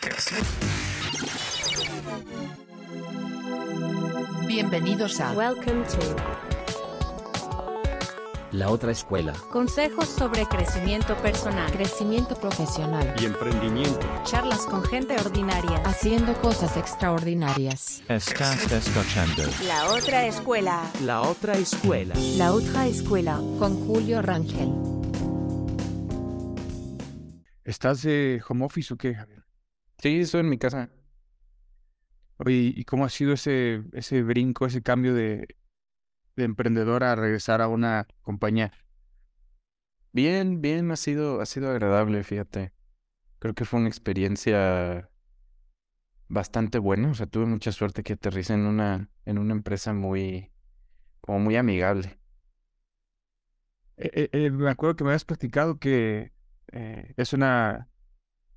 Podcast. Bienvenidos a Welcome to La otra escuela. Consejos sobre crecimiento personal, Crecimiento Profesional. y emprendimiento. charlas con gente ordinaria. Haciendo cosas extraordinarias. Estás escuchando La otra escuela. La otra escuela. La otra escuela. Con Julio Rangel. ¿Estás de home office o qué, Javier? Sí, estoy en mi casa. Oye, ¿y cómo ha sido ese, ese brinco, ese cambio de, de emprendedor a regresar a una compañía? Bien, bien, ha sido, ha sido agradable, fíjate. Creo que fue una experiencia bastante buena. O sea, tuve mucha suerte que aterricé en una, en una empresa muy, como muy amigable. Eh, eh, eh, me acuerdo que me habías platicado que es una,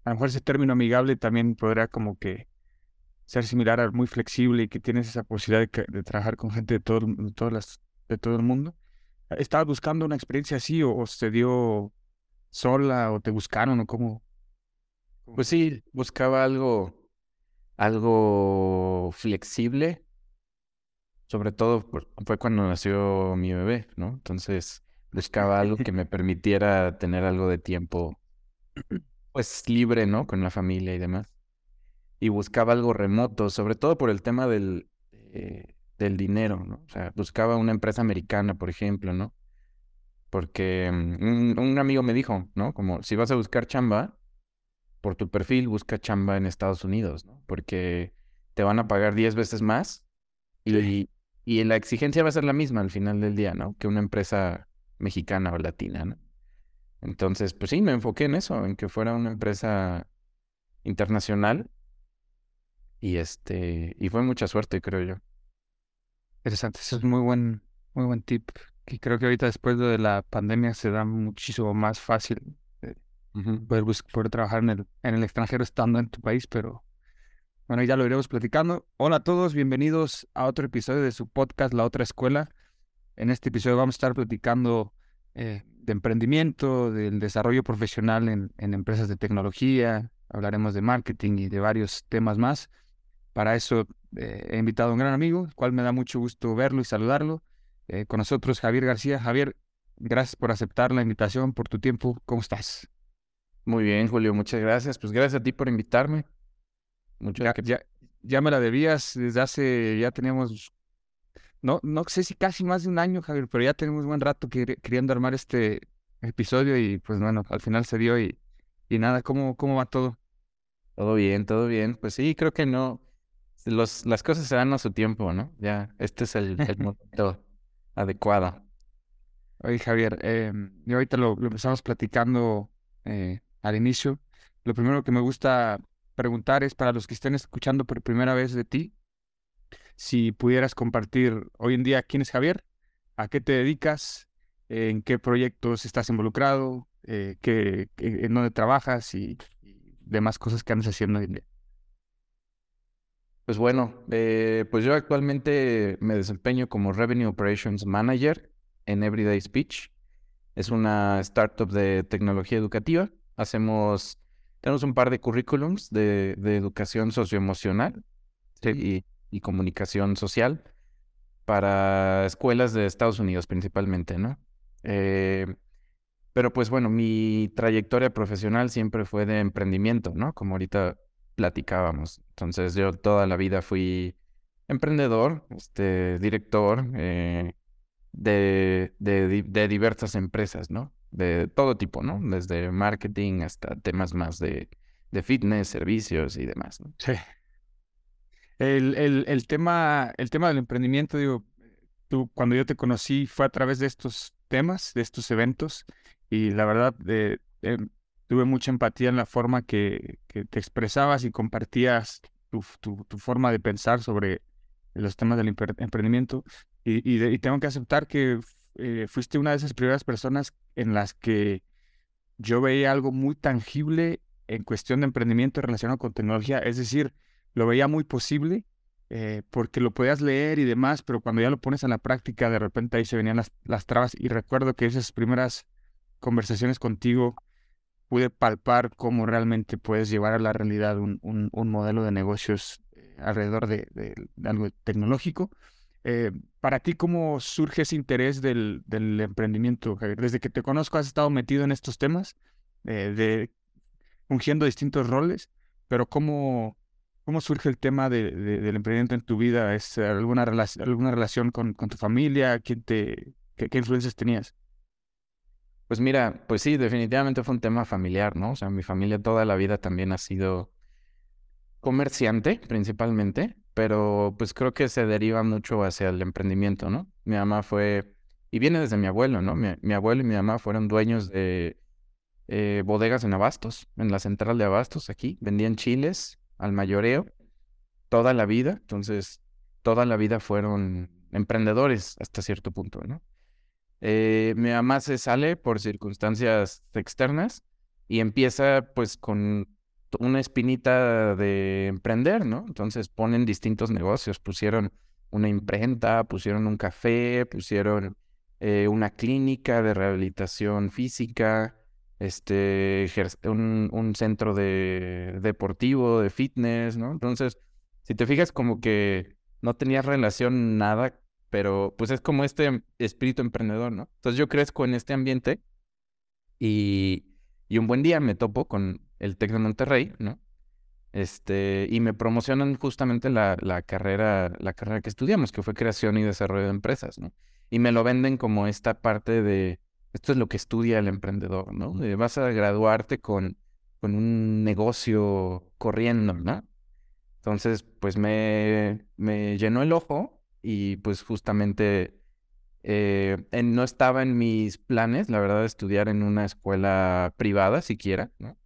a lo mejor ese término amigable también podrá como que ser similar a muy flexible y que tienes esa posibilidad de, trabajar con gente de todo, el- de todas las, de todo el mundo. ¿Estabas buscando una experiencia así o, o se dio sola o te buscaron o cómo? Pues sí, buscaba algo, algo flexible. Sobre todo por- fue cuando nació mi bebé, ¿no? Entonces buscaba algo que me permitiera tener algo de tiempo, pues libre, ¿no? Con la familia y demás. Y buscaba algo remoto, sobre todo por el tema del, eh, del dinero, ¿no? O sea, buscaba una empresa americana, por ejemplo, ¿no? Porque mm, un, un amigo me dijo, ¿no? Como si vas a buscar chamba, por tu perfil busca chamba en Estados Unidos, ¿no? Porque te van a pagar 10 veces más y, y la exigencia va a ser la misma al final del día, ¿no? Que una empresa mexicana o latina, ¿no? Entonces, pues sí, me enfoqué en eso, en que fuera una empresa internacional y este, y fue mucha suerte, creo yo. Interesante, eso es muy buen, muy buen tip. Que creo que ahorita después de la pandemia se da muchísimo más fácil Ujú. poder, bus- poder trabajar en el, en el extranjero estando en tu país, pero bueno, ya lo iremos platicando. Hola a todos, bienvenidos a otro episodio de su podcast La Otra Escuela. En este episodio vamos a estar platicando eh, de emprendimiento, del desarrollo profesional en, en empresas de tecnología, hablaremos de marketing y de varios temas más. Para eso eh, he invitado a un gran amigo, el cual me da mucho gusto verlo y saludarlo. Eh, con nosotros Javier García. Javier, gracias por aceptar la invitación, por tu tiempo. ¿Cómo estás? Muy bien, Julio, muchas gracias. Pues gracias a ti por invitarme. Mucho Ya, ya, ya me la debías desde hace, ya teníamos, no, no sé si casi más de un año, Javier, pero ya tenemos buen rato queri- queriendo armar este episodio y pues bueno, al final se dio y, y nada, ¿cómo, cómo va todo? Todo bien, todo bien. Pues sí, creo que no. Los, las cosas se dan a su tiempo, ¿no? Ya, este es el, el momento adecuado. Oye, Javier, eh, y ahorita lo, lo empezamos platicando eh, al inicio. Lo primero que me gusta preguntar es para los que estén escuchando por primera vez de ti, si pudieras compartir hoy en día quién es Javier, a qué te dedicas, en qué proyectos estás involucrado, eh, qué, en dónde trabajas y, y demás cosas que andas haciendo hoy en día. Pues bueno, eh, pues yo actualmente me desempeño como Revenue Operations Manager en Everyday Speech. Es una startup de tecnología educativa. Hacemos, tenemos un par de currículums de, de educación socioemocional y, y comunicación social para escuelas de Estados Unidos principalmente, ¿no? Eh, pero pues bueno, mi trayectoria profesional siempre fue de emprendimiento, ¿no? Como ahorita platicábamos. Entonces yo toda la vida fui emprendedor, este, director eh, de, de, di- de diversas empresas, ¿no? De todo tipo, ¿no? Desde marketing hasta temas más de, de fitness, servicios y demás. Sí. El, el, tema, el tema del emprendimiento, digo, tú cuando yo te conocí fue a través de estos temas, de estos eventos, y la verdad eh, eh, tuve mucha empatía en la forma que, que te expresabas y compartías tu, tu, forma de pensar sobre los temas del emprendimiento. Y, y tengo que aceptar que eh, fuiste una de esas primeras personas en las que yo veía algo muy tangible en cuestión de emprendimiento relacionado con tecnología. Es decir, lo veía muy posible eh, porque lo podías leer y demás, pero cuando ya lo pones en la práctica, de repente ahí se venían las, las trabas. Y recuerdo que esas primeras conversaciones contigo pude palpar cómo realmente puedes llevar a la realidad un, un, modelo de negocios eh, alrededor de, de- de algo tecnológico. Eh, para ti, ¿cómo surge ese interés del, del emprendimiento, Javier? Desde que te conozco has estado metido en estos temas, eh, de fungiendo distintos roles, pero ¿cómo, cómo surge el tema de, de- del emprendimiento en tu vida? ¿Es alguna, relac- alguna relación con, tu familia? ¿Quién te, qué, influencias tenías? Pues mira, pues sí, definitivamente fue un tema familiar, ¿no? O sea, mi familia toda la vida también ha sido comerciante principalmente, pero pues creo que se deriva mucho hacia el emprendimiento, ¿no? Mi mamá fue, y viene desde mi abuelo, ¿no? Mi, mi abuelo y mi mamá fueron dueños de eh, bodegas en Abastos, en la central de Abastos aquí, vendían chiles al mayoreo toda la vida, entonces toda la vida fueron emprendedores hasta cierto punto, ¿no? Eh, mi mamá se sale por circunstancias externas y empieza pues con una espinita de emprender, ¿no? Entonces ponen distintos negocios, pusieron una imprenta, pusieron un café, pusieron eh, una clínica de rehabilitación física, este, un, un centro de deportivo, de fitness, ¿no? Entonces, si te fijas como que no tenía relación nada pero pues es como este espíritu emprendedor, ¿no? Entonces yo crezco en este ambiente y, y un buen día me topo con el TEC de Monterrey, ¿no? Este, y me promocionan justamente la, la carrera, la carrera que estudiamos, que fue creación y desarrollo de empresas, ¿no? Y me lo venden como esta parte de, esto es lo que estudia el emprendedor, ¿no? De vas a graduarte con, con un negocio corriendo, ¿no? Entonces, pues me, me llenó el ojo y pues justamente eh, no estaba en mis planes, la verdad, estudiar en una escuela privada siquiera, ¿no?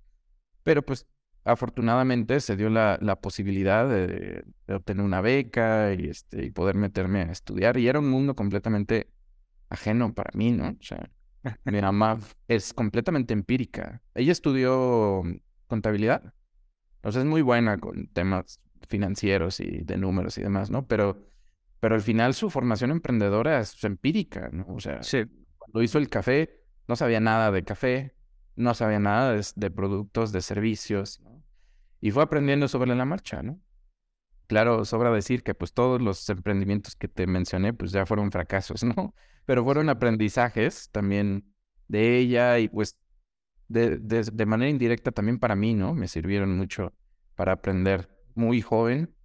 Pero pues afortunadamente se dio la, la posibilidad de, de obtener una beca y, este, y poder meterme a estudiar. Y era un mundo completamente ajeno para mí, ¿no? O sea, mi mamá es completamente empírica. Ella estudió contabilidad. O sea, es muy buena con temas financieros y de números y demás, ¿no? Pero, pero al final su formación emprendedora es empírica, ¿no? O sea, Sí, cuando hizo el café, no sabía nada de café, no sabía nada de, de productos, de servicios, ¿no? Y fue aprendiendo sobre la marcha, ¿no? Claro, sobra decir que pues todos los emprendimientos que te mencioné pues ya fueron fracasos, ¿no? Pero fueron aprendizajes también de ella y pues de, de, de manera indirecta también para mí, ¿no? Me sirvieron mucho para aprender muy joven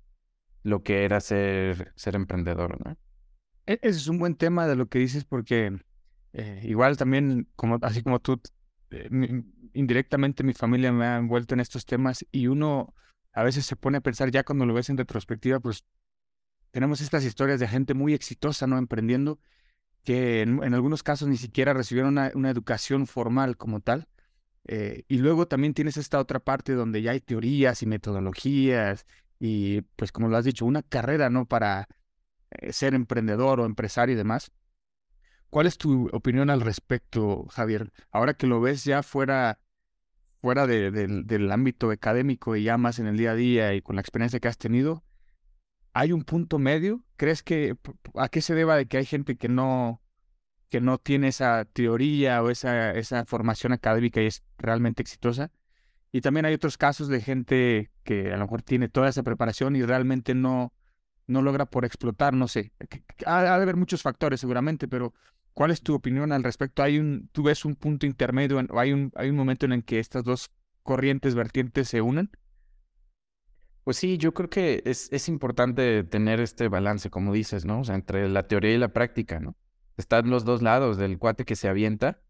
lo que era ser, ser emprendedor, ¿no? E- Ese es un buen tema de lo que dices porque eh, igual también, como, así como tú, eh, mi- indirectamente mi familia me ha envuelto en estos temas y uno a veces se pone a pensar ya cuando lo ves en retrospectiva, pues tenemos estas historias de gente muy exitosa, ¿no? Emprendiendo, que en, algunos casos ni siquiera recibieron una, una educación formal como tal. Eh, y luego también tienes esta otra parte donde ya hay teorías y metodologías y pues como lo has dicho, una carrera, ¿no? Para eh, ser emprendedor o empresario y demás. ¿Cuál es tu opinión al respecto, Javier? Ahora que lo ves ya fuera, fuera de- del- ámbito académico y ya más en el día a día y con la experiencia que has tenido, ¿hay un punto medio? ¿Crees que a qué se deba de que hay gente que no, que no tiene esa teoría o esa, esa formación académica y es realmente exitosa? Y también hay otros casos de gente que a lo mejor tiene toda esa preparación y realmente no, no logra por explotar, no sé. Ha, ha de haber muchos factores seguramente, pero ¿cuál es tu opinión al respecto? ¿Hay un, tú ves un punto intermedio o hay un, hay un momento en el que estas dos corrientes vertientes se unen? Pues sí, yo creo que es, es importante tener este balance, como dices, ¿no? O sea, entre la teoría y la práctica, ¿no? Están los dos lados del cuate que se avienta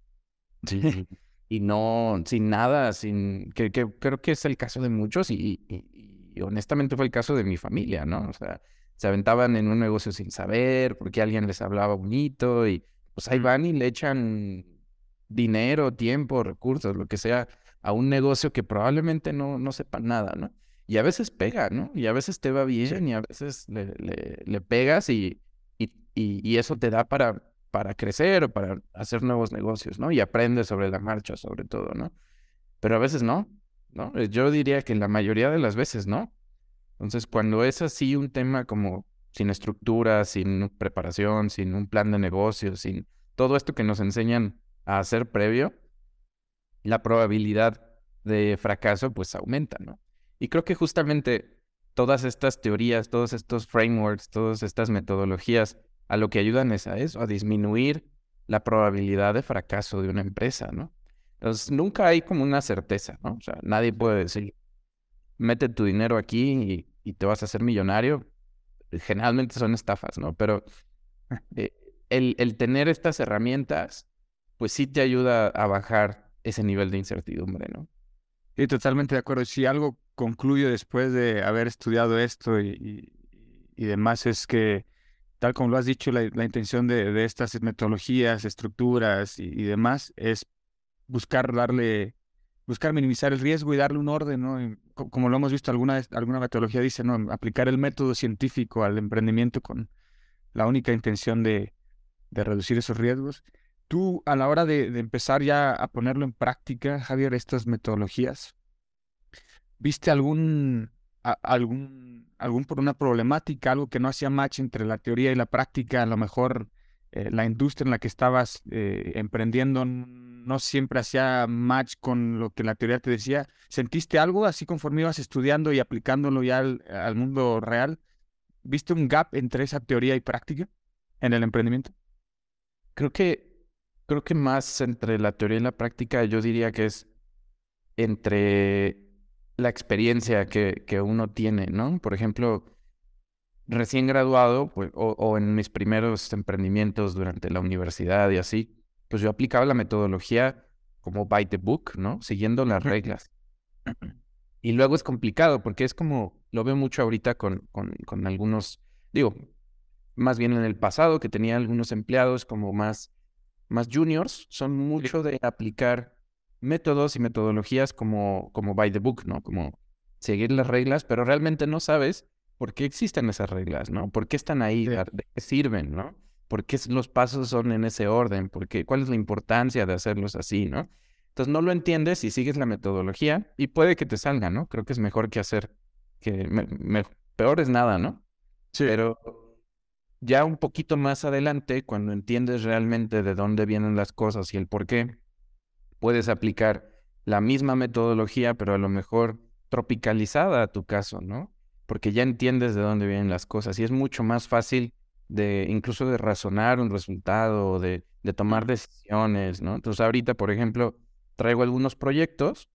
y, y no, sin nada, sin, que, que creo que es el caso de muchos y, y- y honestamente fue el caso de mi familia, ¿no? O sea, se aventaban en un negocio sin saber, porque alguien les hablaba bonito y pues ahí van y le echan dinero, tiempo, recursos, lo que sea, a un negocio que probablemente no, no sepan nada, ¿no? Y a veces pega, ¿no? Y a veces te va bien y a veces le, le- le pegas y, y, y- eso te da para, para crecer o para hacer nuevos negocios, ¿no? Y aprendes sobre la marcha, sobre todo, ¿no? Pero a veces no, ¿no? Yo diría que la mayoría de las veces no. Entonces, cuando es así un tema como sin estructura, sin preparación, sin un plan de negocio, sin todo esto que nos enseñan a hacer previo, la probabilidad de fracaso pues aumenta, ¿no? Y creo que justamente todas estas teorías, todos estos frameworks, todas estas metodologías a lo que ayudan es a eso, a disminuir la probabilidad de fracaso de una empresa, ¿no? Entonces, nunca hay como una certeza, ¿no? O sea, nadie puede decir, mete tu dinero aquí y, te vas a hacer millonario. Generalmente son estafas, ¿no? Pero eh, el, el tener estas herramientas, pues sí te ayuda a bajar ese nivel de incertidumbre, ¿no? Sí, totalmente de acuerdo. Si algo concluyo después de haber estudiado esto y, y, demás es que, tal como lo has dicho, la, intención de, de, estas metodologías, estructuras y, demás es buscar darle, buscar minimizar el riesgo y darle un orden, ¿no? como lo hemos visto, alguna, alguna metodología dice, ¿no? Aplicar el método científico al emprendimiento con la única intención de, de reducir esos riesgos. Tú, a la hora de, empezar ya a ponerlo en práctica, Javier, estas metodologías, ¿viste algún, algún, algún por una problemática, algo que no hacía match entre la teoría y la práctica? A lo mejor eh, la industria en la que estabas eh, emprendiendo no siempre hacía match con lo que la teoría te decía. ¿Sentiste algo así conforme ibas estudiando y aplicándolo ya al, al mundo real? ¿Viste un gap entre esa teoría y práctica en el emprendimiento? Creo que creo que más entre la teoría y la práctica, yo diría que es entre la experiencia que, que uno tiene, ¿no? Por ejemplo, recién graduado, pues, o, en mis primeros emprendimientos durante la universidad y así, pues yo aplicaba la metodología como by the book, ¿no? Siguiendo las reglas. Y luego es complicado porque es como, lo veo mucho ahorita con, con, con algunos, digo, más bien en el pasado, que tenía algunos empleados como más más juniors son mucho de aplicar métodos y metodologías como, como by the book, ¿no? Como seguir las reglas, pero realmente no sabes por qué existen esas reglas, ¿no? ¿Por qué están ahí? ¿De qué sirven, no? ¿Por qué los pasos son en ese orden? ¿Por qué? ¿Cuál es la importancia de hacerlos así, no? Entonces no lo entiendes y sigues la metodología y puede que te salga, ¿no? Creo que es mejor que hacer que peor es nada, ¿no? Sí. Pero ya un poquito más adelante, cuando entiendes realmente de dónde vienen las cosas y el por qué, puedes aplicar la misma metodología, pero a lo mejor tropicalizada a tu caso, ¿no? Porque ya entiendes de dónde vienen las cosas y es mucho más fácil de incluso de razonar un resultado, de, de tomar decisiones, ¿no? Entonces ahorita, por ejemplo, traigo algunos proyectos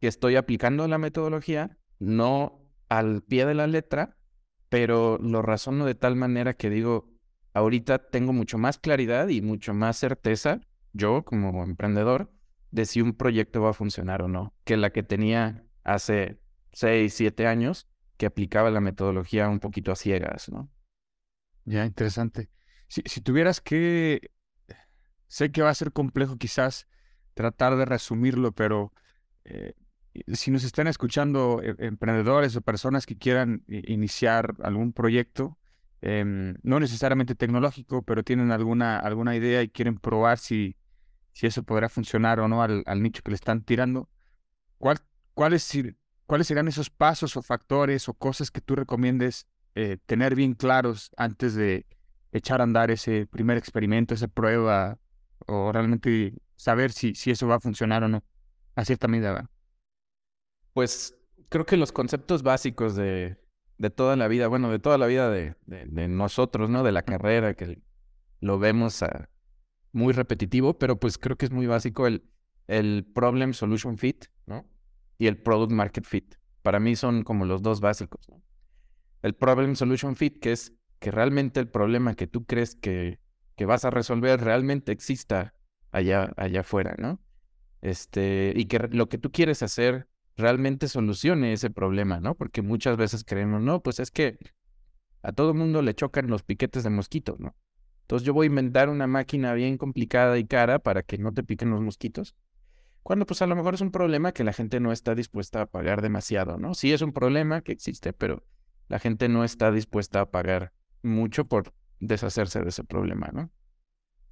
que estoy aplicando la metodología, no al pie de la letra, pero lo razono de tal manera que digo, ahorita tengo mucho más claridad y mucho más certeza, yo como emprendedor, de si un proyecto va a funcionar o no, que la que tenía hace seis, siete años, que aplicaba la metodología un poquito a ciegas, ¿no? Ya, interesante. Si, si tuvieras que, sé que va a ser complejo quizás tratar de resumirlo, pero eh, si nos están escuchando eh, emprendedores o personas que quieran iniciar algún proyecto, em, no necesariamente tecnológico, pero tienen alguna, alguna idea y quieren probar si, si eso podrá funcionar o no al, nicho que le están tirando, ¿cuál, cuáles, ¿cuáles serán esos pasos o factores o cosas que tú recomiendes eh, tener bien claros antes de echar a andar ese primer experimento, esa prueba, o realmente saber si, si eso va a funcionar o no a cierta medida? Pues creo que los conceptos básicos de, de toda la vida, bueno, de toda la vida de, de, nosotros, ¿no? De la carrera, que lo vemos muy repetitivo, pero pues creo que es muy básico el, el problem solution fit. Y el product market fit. Para mí son como los dos básicos. El problem solution fit, que es que realmente el problema que tú crees que, que vas a resolver realmente exista allá, allá afuera, ¿no? Este, y que lo que tú quieres hacer realmente solucione ese problema, ¿no? Porque muchas veces creemos, no, pues es que a todo mundo le chocan los piquetes de mosquitos, ¿no? Entonces yo voy a inventar una máquina bien complicada y cara para que no te piquen los mosquitos. Cuando pues a lo mejor es un problema que la gente no está dispuesta a pagar demasiado, ¿no? Sí es un problema que existe, pero la gente no está dispuesta a pagar mucho por deshacerse de ese problema, ¿no?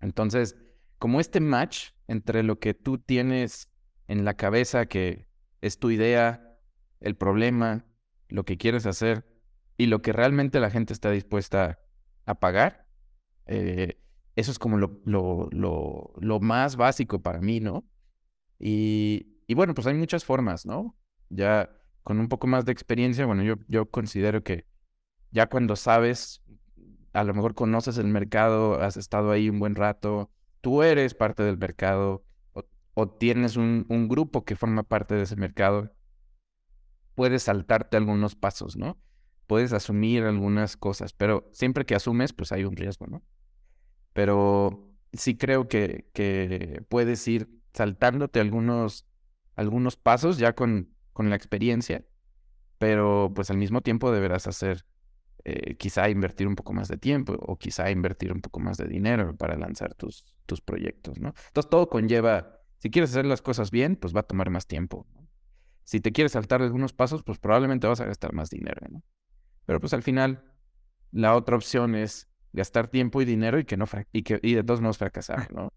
Entonces, como este match entre lo que tú tienes en la cabeza que es tu idea, el problema, lo que quieres hacer y lo que realmente la gente está dispuesta a pagar. Eh, eso es como lo, lo, lo, lo, más básico para mí, ¿no? Y, y bueno, pues hay muchas formas, ¿no? Ya con un poco más de experiencia, bueno, yo, yo considero que ya cuando sabes, a lo mejor conoces el mercado, has estado ahí un buen rato, tú eres parte del mercado o, tienes un, un grupo que forma parte de ese mercado, puedes saltarte algunos pasos, ¿no? Puedes asumir algunas cosas, pero siempre que asumes, pues hay un riesgo, ¿no? Pero sí creo que, que puedes ir saltándote algunos, algunos pasos ya con, con la experiencia, pero pues al mismo tiempo deberás hacer, eh, quizá invertir un poco más de tiempo o quizá invertir un poco más de dinero para lanzar tus, tus proyectos, ¿no? Entonces todo conlleva, si quieres hacer las cosas bien, pues va a tomar más tiempo. ¿no? Si te quieres saltar algunos pasos, pues probablemente vas a gastar más dinero, ¿no? Pero pues al final, la otra opción es gastar tiempo y dinero y que no y que y de todos modos fracasar, ¿no?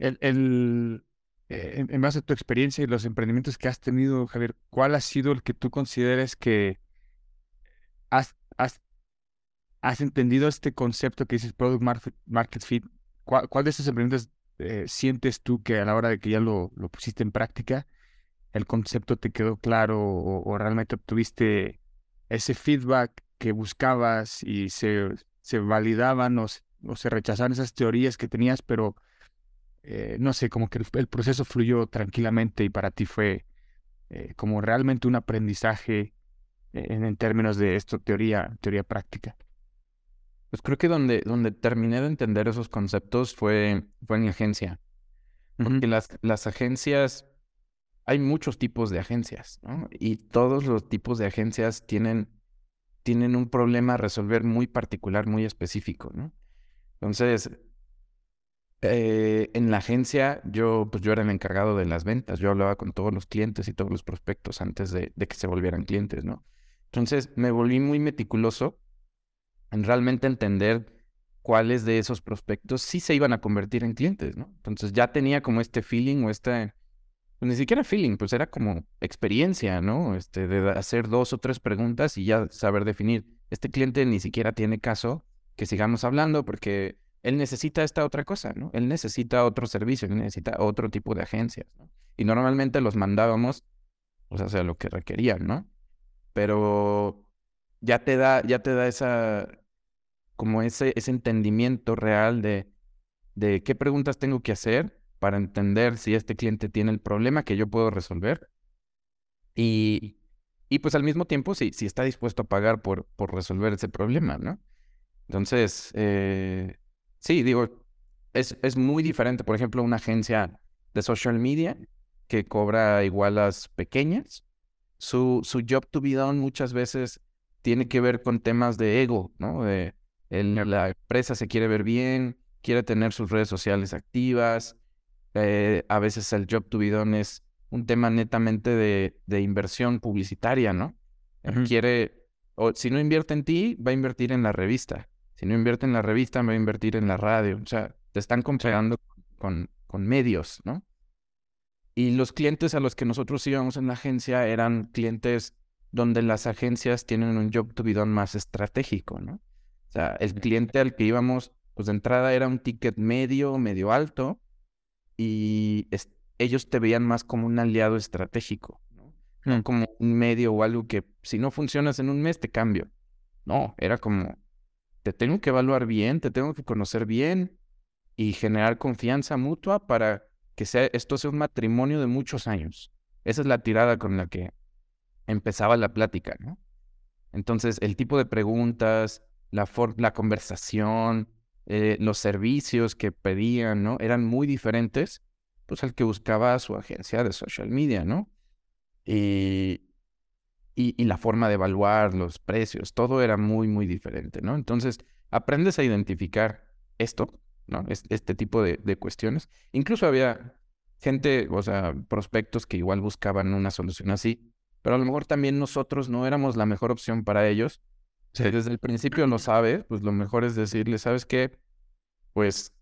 El, el, eh, en, base a tu experiencia y los emprendimientos que has tenido, Javier, ¿cuál ha sido el que tú consideres que has, has, has entendido este concepto que dices Product Market, market Fit? ¿Cuál, de estos emprendimientos eh, sientes tú que a la hora de que ya lo, lo pusiste en práctica, el concepto te quedó claro o, realmente obtuviste ese feedback que buscabas y se, se validaban o se, o se rechazaban esas teorías que tenías, pero eh, no sé, como que el, el, proceso fluyó tranquilamente y para ti fue eh, como realmente un aprendizaje en, en, términos de esto, teoría, teoría práctica. Pues creo que donde, donde terminé de entender esos conceptos fue, fue en agencia. Porque uh -huh. las, las agencias, hay muchos tipos de agencias, ¿no? Y todos los tipos de agencias tienen, tienen un problema a resolver muy particular, muy específico, ¿no? Entonces, eh, en la agencia yo, pues yo era el encargado de las ventas, yo hablaba con todos los clientes y todos los prospectos antes de, que se volvieran clientes, ¿no? Entonces me volví muy meticuloso en realmente entender cuáles de esos prospectos sí se iban a convertir en clientes, ¿no? Entonces ya tenía como este feeling o este, pues ni siquiera feeling, pues era como experiencia, ¿no? Este, de hacer dos o tres preguntas y ya saber definir, este cliente ni siquiera tiene caso que sigamos hablando porque él necesita esta otra cosa, ¿no? Él necesita otro servicio, él necesita otro tipo de agencias, ¿no? Y normalmente los mandábamos, sea, sea lo que requerían, ¿no? Pero ya te da, ya te da esa, como ese, ese entendimiento real de, de qué preguntas tengo que hacer para entender si este cliente tiene el problema que yo puedo resolver. Y, y pues al mismo tiempo, si, si está dispuesto a pagar por, por resolver ese problema, ¿no? Entonces, eh, Sí, digo, es, es muy diferente, por ejemplo, una agencia de social media que cobra igual a las pequeñas. Su, su job to be done muchas veces tiene que ver con temas de ego, ¿no? De el, la empresa se quiere ver bien, quiere tener sus redes sociales activas. Eh, a veces el job to be done es un tema netamente de, de inversión publicitaria, ¿no? Uh -huh. Quiere, o si no invierte en ti, va a invertir en la revista. Si no invierte en la revista, me va a invertir en la radio. O sea, te están comparando con, con medios, ¿no? Y los clientes a los que nosotros íbamos en la agencia eran clientes donde las agencias tienen un job to be done más estratégico, ¿no? O sea, el cliente al que íbamos, pues de entrada era un ticket medio, medio alto, y ellos te veían más como un aliado estratégico, ¿no? No como un medio o algo que si no funcionas en un mes te cambio. No, era como, te tengo que evaluar bien, te tengo que conocer bien y generar confianza mutua para que sea, esto sea un matrimonio de muchos años. Esa es la tirada con la que empezaba la plática, ¿no? Entonces, el tipo de preguntas, la, la conversación, eh, los servicios que pedían, ¿no? Eran muy diferentes, pues, al que buscaba su agencia de social media, ¿no? Y, y, y, la forma de evaluar los precios, todo era muy, muy diferente, ¿no? Entonces, aprendes a identificar esto, ¿no? Este tipo de, de, cuestiones. Incluso había gente, o sea, prospectos que igual buscaban una solución así, pero a lo mejor también nosotros no éramos la mejor opción para ellos. Si desde el principio lo sabes, pues lo mejor es decirle, ¿sabes qué? Pues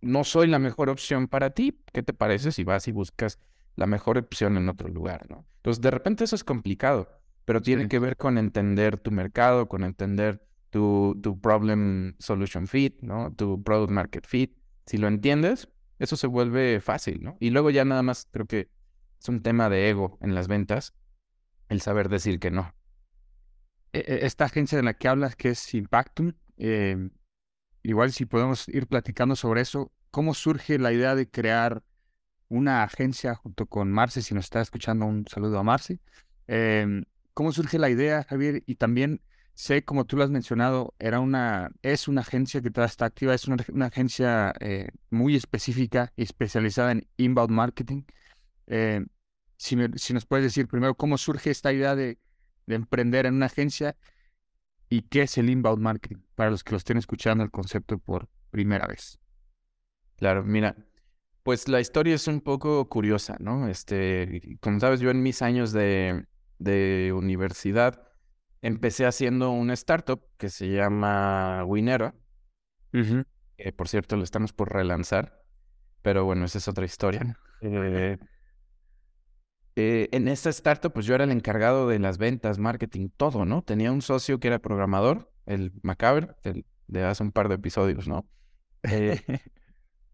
no soy la mejor opción para ti. ¿Qué te parece si vas y buscas la mejor opción en otro lugar, ¿no? Entonces, de repente eso es complicado, pero tiene sí. que ver con entender tu mercado, con entender tu, tu problem solution fit, ¿no? Tu product market fit. Si lo entiendes, eso se vuelve fácil, ¿no? Y luego ya nada más creo que es un tema de ego en las ventas, el saber decir que no. E- e- Esta agencia de la que hablas, que es Impactum, eh, igual si podemos ir platicando sobre eso, ¿cómo surge la idea de crear una agencia junto con Marce? Si nos está escuchando, un saludo a Marce. Em, ¿Cómo surge la idea, Javier? Y también sé, como tú lo has mencionado, era una, es una agencia que está activa, es una, una agencia eh, muy específica y especializada en inbound marketing. Eh, si, me- si nos puedes decir primero cómo surge esta idea de, de emprender en una agencia y qué es el inbound marketing para los que lo estén escuchando el concepto por primera vez. Claro, mira, pues la historia es un poco curiosa, ¿no? Este, como sabes, yo en mis años de, de universidad empecé haciendo una startup que se llama Winera, que por cierto lo estamos por relanzar, pero bueno, esa es otra historia. Eh, eh, en esta startup, pues yo era el encargado de las ventas, marketing, todo, ¿no? Tenía un socio que era programador, el Macabre, el de hace un par de episodios, ¿no?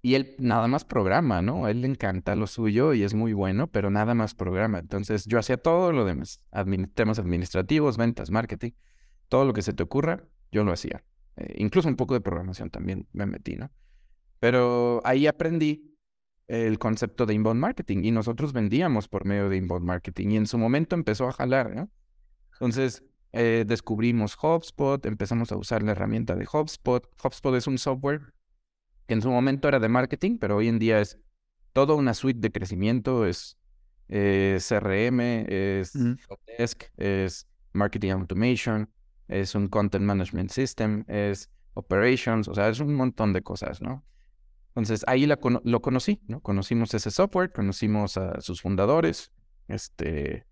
Y él nada más programa, ¿no? A él le encanta lo suyo y es muy bueno, pero nada más programa. Entonces yo hacía todo lo demás, temas administrativos, ventas, marketing, todo lo que se te ocurra, yo lo hacía. Eh, incluso un poco de programación también me metí, ¿no? Pero ahí aprendí el concepto de inbound marketing y nosotros vendíamos por medio de inbound marketing y en su momento empezó a jalar, ¿no? Entonces eh, descubrimos HubSpot, empezamos a usar la herramienta de HubSpot. HubSpot es un software que en su momento era de marketing, pero hoy en día es toda una suite de crecimiento, es eh, CRM, es Ujú. Helpdesk, es Marketing Automation, es un Content Management System, es Operations, o sea, es un montón de cosas, ¿no? Entonces ahí la lo conocí, ¿no? Conocimos ese software, conocimos a sus fundadores, este,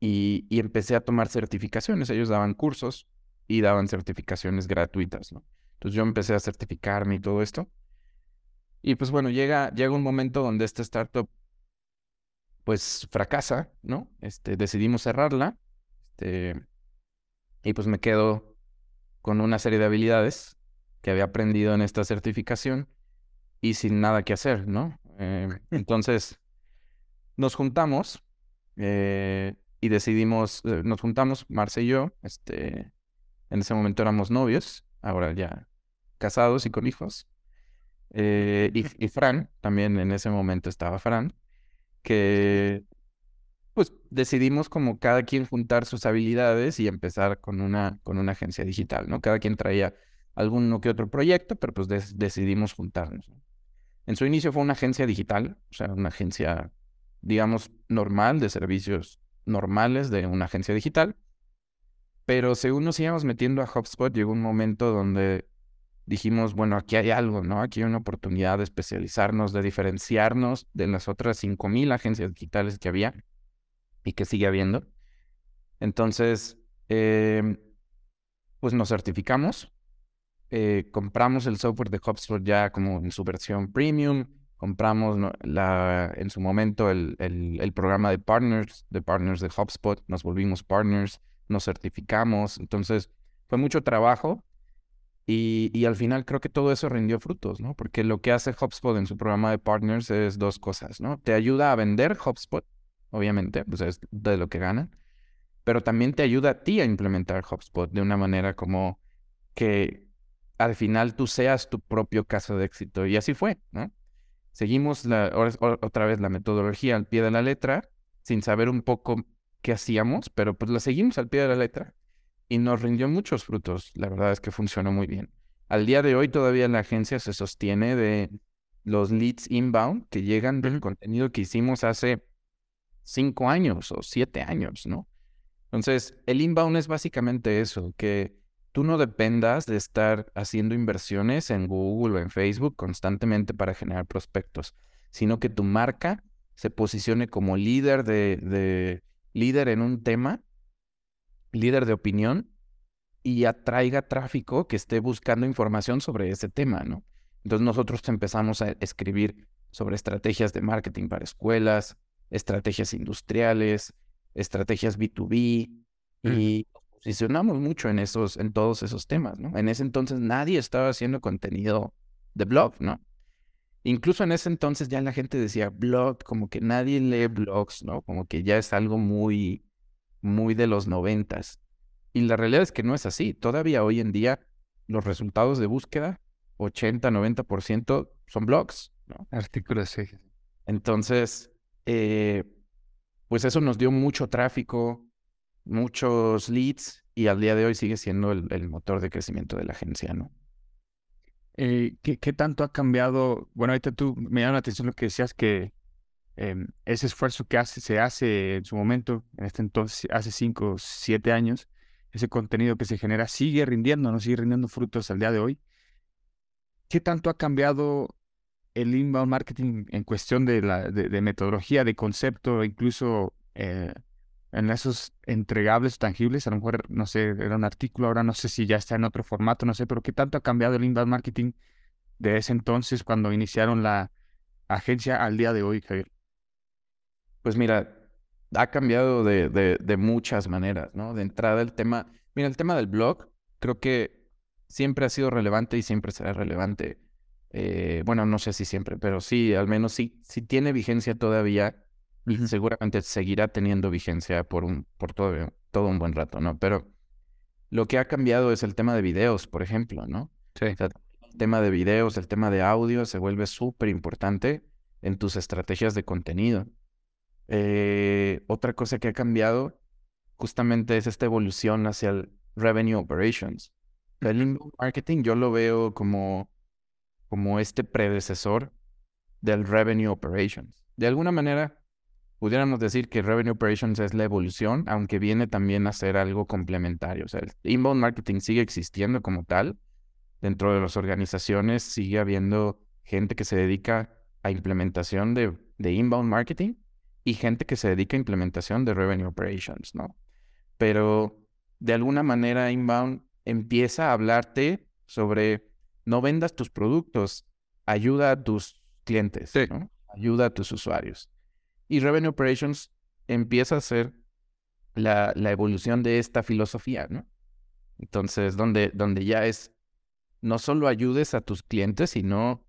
y, y empecé a tomar certificaciones. Ellos daban cursos y daban certificaciones gratuitas, ¿no? Entonces yo empecé a certificarme y todo esto. Y pues bueno, llega, llega un momento donde esta startup pues fracasa, ¿no? Este, decidimos cerrarla. Este, y pues me quedo con una serie de habilidades que había aprendido en esta certificación y sin nada que hacer, ¿no? Eh, entonces nos juntamos eh, y decidimos, eh, nos juntamos, Marce y yo, este, en ese momento éramos novios, ahora ya casados y con hijos. Eh, y, Fran, también en ese momento estaba Fran, que pues decidimos como cada quien juntar sus habilidades y empezar con una, con una agencia digital, ¿no? Cada quien traía alguno que otro proyecto, pero pues decidimos juntarnos. ¿no? En su inicio fue una agencia digital, o sea, una agencia, digamos, normal, de servicios normales de una agencia digital. Pero según nos íbamos metiendo a HubSpot, llegó un momento donde dijimos, bueno, aquí hay algo, ¿no? Aquí hay una oportunidad de especializarnos, de diferenciarnos de las otras 5.000 agencias digitales que había y que sigue habiendo. Entonces, em, pues nos certificamos, eh, compramos el software de HubSpot ya como en su versión premium, compramos la, en su momento el, el- el programa de partners, de partners de HubSpot, nos volvimos partners, nos certificamos, entonces fue mucho trabajo y, y al final creo que todo eso rindió frutos, ¿no? Porque lo que hace HubSpot en su programa de partners es dos cosas, ¿no? Te ayuda a vender HubSpot, obviamente, pues es de lo que ganan, pero también te ayuda a ti a implementar HubSpot de una manera como que al final tú seas tu propio caso de éxito. Y así fue, ¿no? Seguimos la, otra vez la metodología al pie de la letra, sin saber un poco qué hacíamos, pero pues la seguimos al pie de la letra y nos rindió muchos frutos. La verdad es que funcionó muy bien. Al día de hoy todavía la agencia se sostiene de los leads inbound que llegan del contenido que hicimos hace cinco años o siete años, ¿no? Entonces, el inbound es básicamente eso, que tú no dependas de estar haciendo inversiones en Google o en Facebook constantemente para generar prospectos, sino que tu marca se posicione como líder de, de líder en un tema, líder de opinión y atraiga tráfico que esté buscando información sobre ese tema, ¿no? Entonces nosotros empezamos a escribir sobre estrategias de marketing para escuelas, estrategias industriales, estrategias B2B y nos posicionamos mucho en esos, en todos esos temas, ¿no? En ese entonces nadie estaba haciendo contenido de blog, ¿no? Incluso en ese entonces ya la gente decía blog, como que nadie lee blogs, ¿no? Como que ya es algo muy, muy de los noventas. Y la realidad es que no es así. Todavía hoy en día los resultados de búsqueda, 80, 90% son blogs, ¿no? Artículos, sí. Entonces, eh, pues eso nos dio mucho tráfico, muchos leads y al día de hoy sigue siendo el, el motor de crecimiento de la agencia, ¿no? Eh, ¿qué, tanto ha cambiado? Bueno, ahorita tú me llama la atención lo que decías que em, ese esfuerzo que hace, se hace en su momento, en este entonces, hace cinco, siete años, ese contenido que se genera sigue rindiendo, no sigue rindiendo frutos al día de hoy. ¿Qué tanto ha cambiado el inbound marketing en cuestión de, la, de, de metodología, de concepto, incluso eh, en esos entregables tangibles? A lo mejor, no sé, era un artículo, ahora no sé si ya está en otro formato, no sé, pero ¿qué tanto ha cambiado el inbound marketing de ese entonces cuando iniciaron la agencia al día de hoy, Javier? Pues mira, ha cambiado de, de, muchas maneras, ¿no? De entrada el tema, mira, el tema del blog creo que siempre ha sido relevante y siempre será relevante. Eh, bueno, no sé si siempre, pero sí, al menos sí, sí tiene vigencia todavía y seguramente seguirá teniendo vigencia por un, por todo, todo un buen rato, ¿no? Pero lo que ha cambiado es el tema de videos, por ejemplo, ¿no? Sí. O sea, el tema de videos, el tema de audio se vuelve súper importante en tus estrategias de contenido. Eh, otra cosa que ha cambiado justamente es esta evolución hacia el revenue operations. El inbound marketing yo lo veo como, como este predecesor del revenue operations. De alguna manera, pudiéramos decir que revenue operations es la evolución, aunque viene también a ser algo complementario. O sea, el inbound marketing sigue existiendo como tal. Dentro de las organizaciones sigue habiendo gente que se dedica a implementación de, de inbound marketing y gente que se dedica a implementación de revenue operations, ¿no? Pero de alguna manera inbound empieza a hablarte sobre no vendas tus productos, ayuda a tus clientes, Sí. ¿no? ayuda a tus usuarios. Y revenue operations empieza a ser la, la evolución de esta filosofía, ¿no? Entonces, donde, donde ya es, no solo ayudes a tus clientes, sino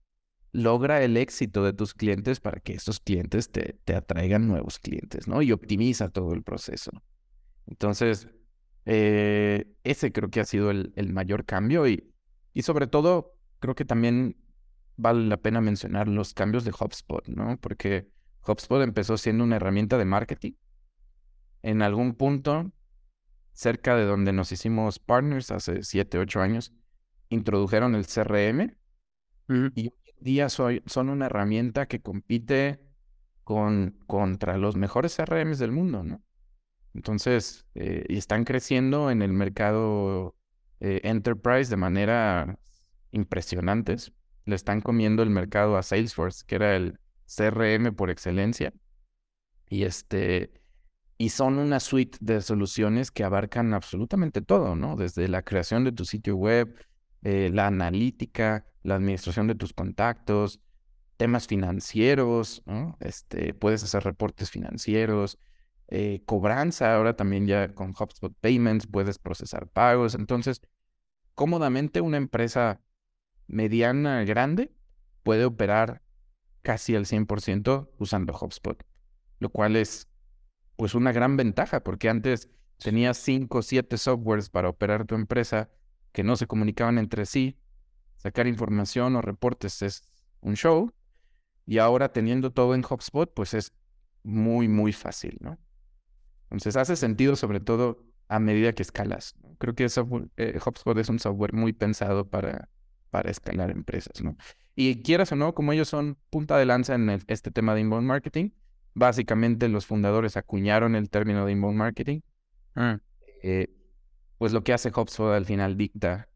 logra el éxito de tus clientes para que esos clientes te, te atraigan nuevos clientes, ¿no? Y optimiza todo el proceso. Entonces, eh, ese creo que ha sido el, el mayor cambio y, y sobre todo creo que también vale la pena mencionar los cambios de HubSpot, ¿no? Porque HubSpot empezó siendo una herramienta de marketing. En algún punto, cerca de donde nos hicimos partners hace 7, 8 años, introdujeron el CRM y hoy en día soy, son una herramienta que compite con, contra los mejores CRMs del mundo, ¿no? Entonces, eh, y están creciendo en el mercado eh, enterprise de manera impresionantes. Le están comiendo el mercado a Salesforce, que era el CRM por excelencia. Y este, y son una suite de soluciones que abarcan absolutamente todo, ¿no? Desde la creación de tu sitio web, eh, la analítica, la administración de tus contactos, temas financieros. Este, puedes hacer reportes financieros, eh, cobranza, ahora también ya con HubSpot Payments puedes procesar pagos. Entonces, cómodamente una empresa mediana, grande, puede operar casi al 100% usando HubSpot, lo cual es pues una gran ventaja, porque antes tenías 5 o 7 softwares para operar tu empresa que no se comunicaban entre sí, sacar información o reportes es un show, y ahora teniendo todo en HubSpot, pues es muy, muy fácil, ¿no? Entonces hace sentido sobre todo a medida que escalas. Creo que software, eh, HubSpot es un software muy pensado para, para escalar empresas, ¿no? Y quieras o no, como ellos son punta de lanza en el- este tema de inbound marketing, básicamente los fundadores acuñaron el término de inbound marketing. Ah, eh, pues lo que hace HubSpot al final dicta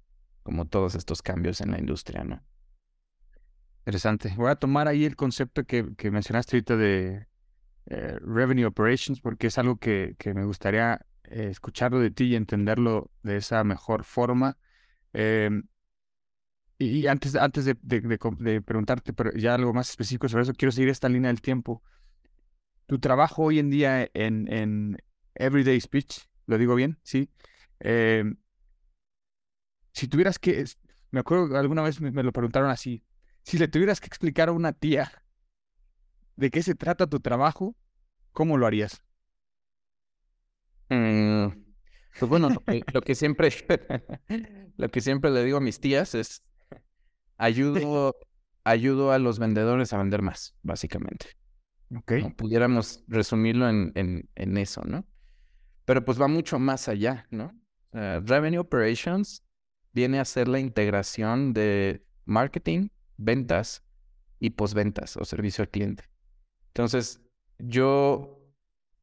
como todos estos cambios en la industria, ¿no? interesante. Voy a tomar ahí el concepto que, que mencionaste ahorita de eh, Revenue Operations, porque es algo que, que me gustaría eh, escucharlo de ti y entenderlo de esa mejor forma. Em, y, antes, antes de, preguntarte pero ya algo más específico sobre eso, quiero seguir esta línea del tiempo. Tu trabajo hoy en día en, Everyday Speech, ¿lo digo bien? Sí. Em, si tuvieras que, me acuerdo que alguna vez me, lo preguntaron así, Si le tuvieras que explicar a una tía de qué se trata tu trabajo, ¿cómo lo harías? Mm, pues bueno, lo que siempre, lo que siempre le digo a mis tías es ayudo, ayudo a los vendedores a vender más, básicamente. Ok. ¿no? Pudiéramos resumirlo en, en, en eso, ¿no? Pero pues va mucho más allá, ¿no? Eh, Revenue Operations viene a ser la integración de marketing, ventas y posventas o servicio al cliente. Entonces, yo,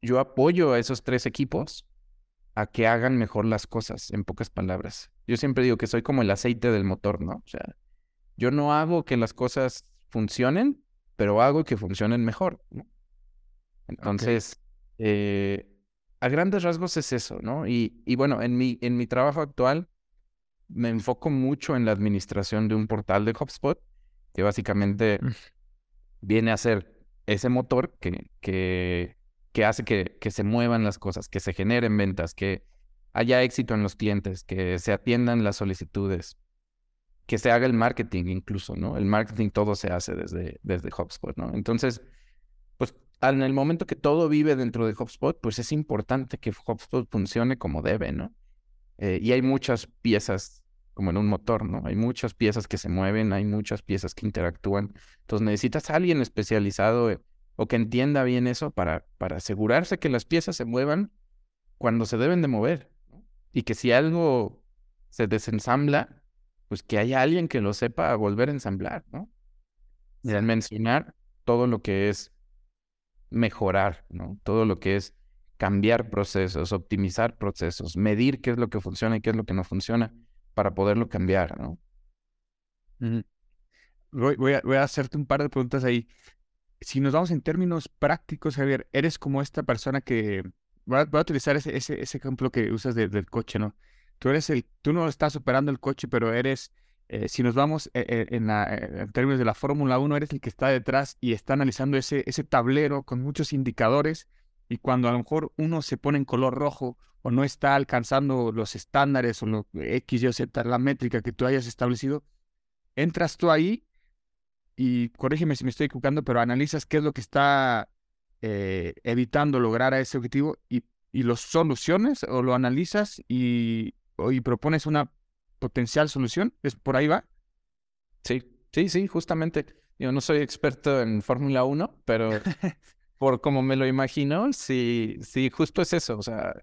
yo apoyo a esos tres equipos a que hagan mejor las cosas, en pocas palabras. Yo siempre digo que soy como el aceite del motor, ¿no? O sea, yo no hago que las cosas funcionen, pero hago que funcionen mejor, ¿no? Entonces, eh, a grandes rasgos es eso, ¿no? Y, y bueno, en mi, en mi trabajo actual me enfoco mucho en la administración de un portal de HubSpot, que básicamente Mm. viene a ser ese motor que, que, que hace que, que se muevan las cosas, que se generen ventas, que haya éxito en los clientes, que se atiendan las solicitudes, que se haga el marketing incluso, ¿no? El marketing todo se hace desde, desde HubSpot, ¿no? Entonces, pues en el momento que todo vive dentro de HubSpot, pues es importante que HubSpot funcione como debe, ¿no? Eh, y hay muchas piezas, como en un motor, ¿no? Hay muchas piezas que se mueven, hay muchas piezas que interactúan. Entonces necesitas alguien especializado eh, o que entienda bien eso para, para asegurarse que las piezas se muevan cuando se deben de mover. Y que si algo se desensambla, pues que haya alguien que lo sepa volver a ensamblar, ¿no? Y al mencionar todo lo que es mejorar, ¿no? Todo lo que es cambiar procesos, optimizar procesos, medir qué es lo que funciona y qué es lo que no funciona para poderlo cambiar, ¿no? Voy, voy a, voy a hacerte un par de preguntas ahí. Si nos vamos en términos prácticos, Javier, eres como esta persona que... Voy a, voy a utilizar ese, ese, ese ejemplo que usas de- del coche, ¿no? Tú eres el... Tú no estás operando el coche, pero eres... eh, si nos vamos eh, eh, en, términos de la Fórmula 1, eres el que está detrás y está analizando ese, ese tablero con muchos indicadores y cuando a lo mejor uno se pone en color rojo o no está alcanzando los estándares o lo X, Y Z, la métrica que tú hayas establecido, entras tú ahí y corrígeme si me estoy equivocando, pero analizas qué es lo que está evitando lograr a ese objetivo y, y lo soluciones o lo analizas y, y propones una potencial solución. ¿Es por ahí va? Sí, sí, sí, justamente. Yo no soy experto en Fórmula 1, pero por como me lo imagino, sí, sí, justo es eso. O sea,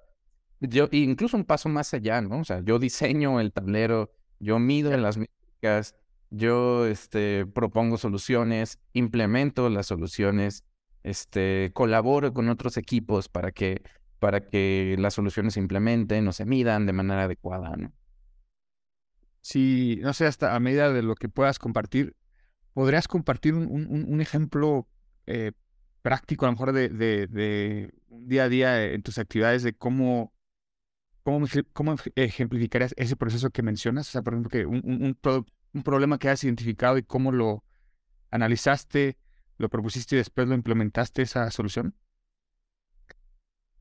yo incluso un paso más allá, ¿no? O sea, yo diseño el tablero, yo mido las métricas, yo este, propongo soluciones, implemento las soluciones, este, colaboro con otros equipos para que, para que las soluciones se implementen o se midan de manera adecuada, ¿no? Si, no sé, hasta a medida de lo que puedas compartir, ¿podrías compartir un, un- ejemplo eh, práctico, a lo mejor de, de, de día a día en tus actividades, de cómo, cómo, cómo ej- ejemplificarías ese proceso que mencionas? O sea, por ejemplo, que un, un, un problema que has identificado y cómo lo analizaste, lo propusiste y después lo implementaste esa solución.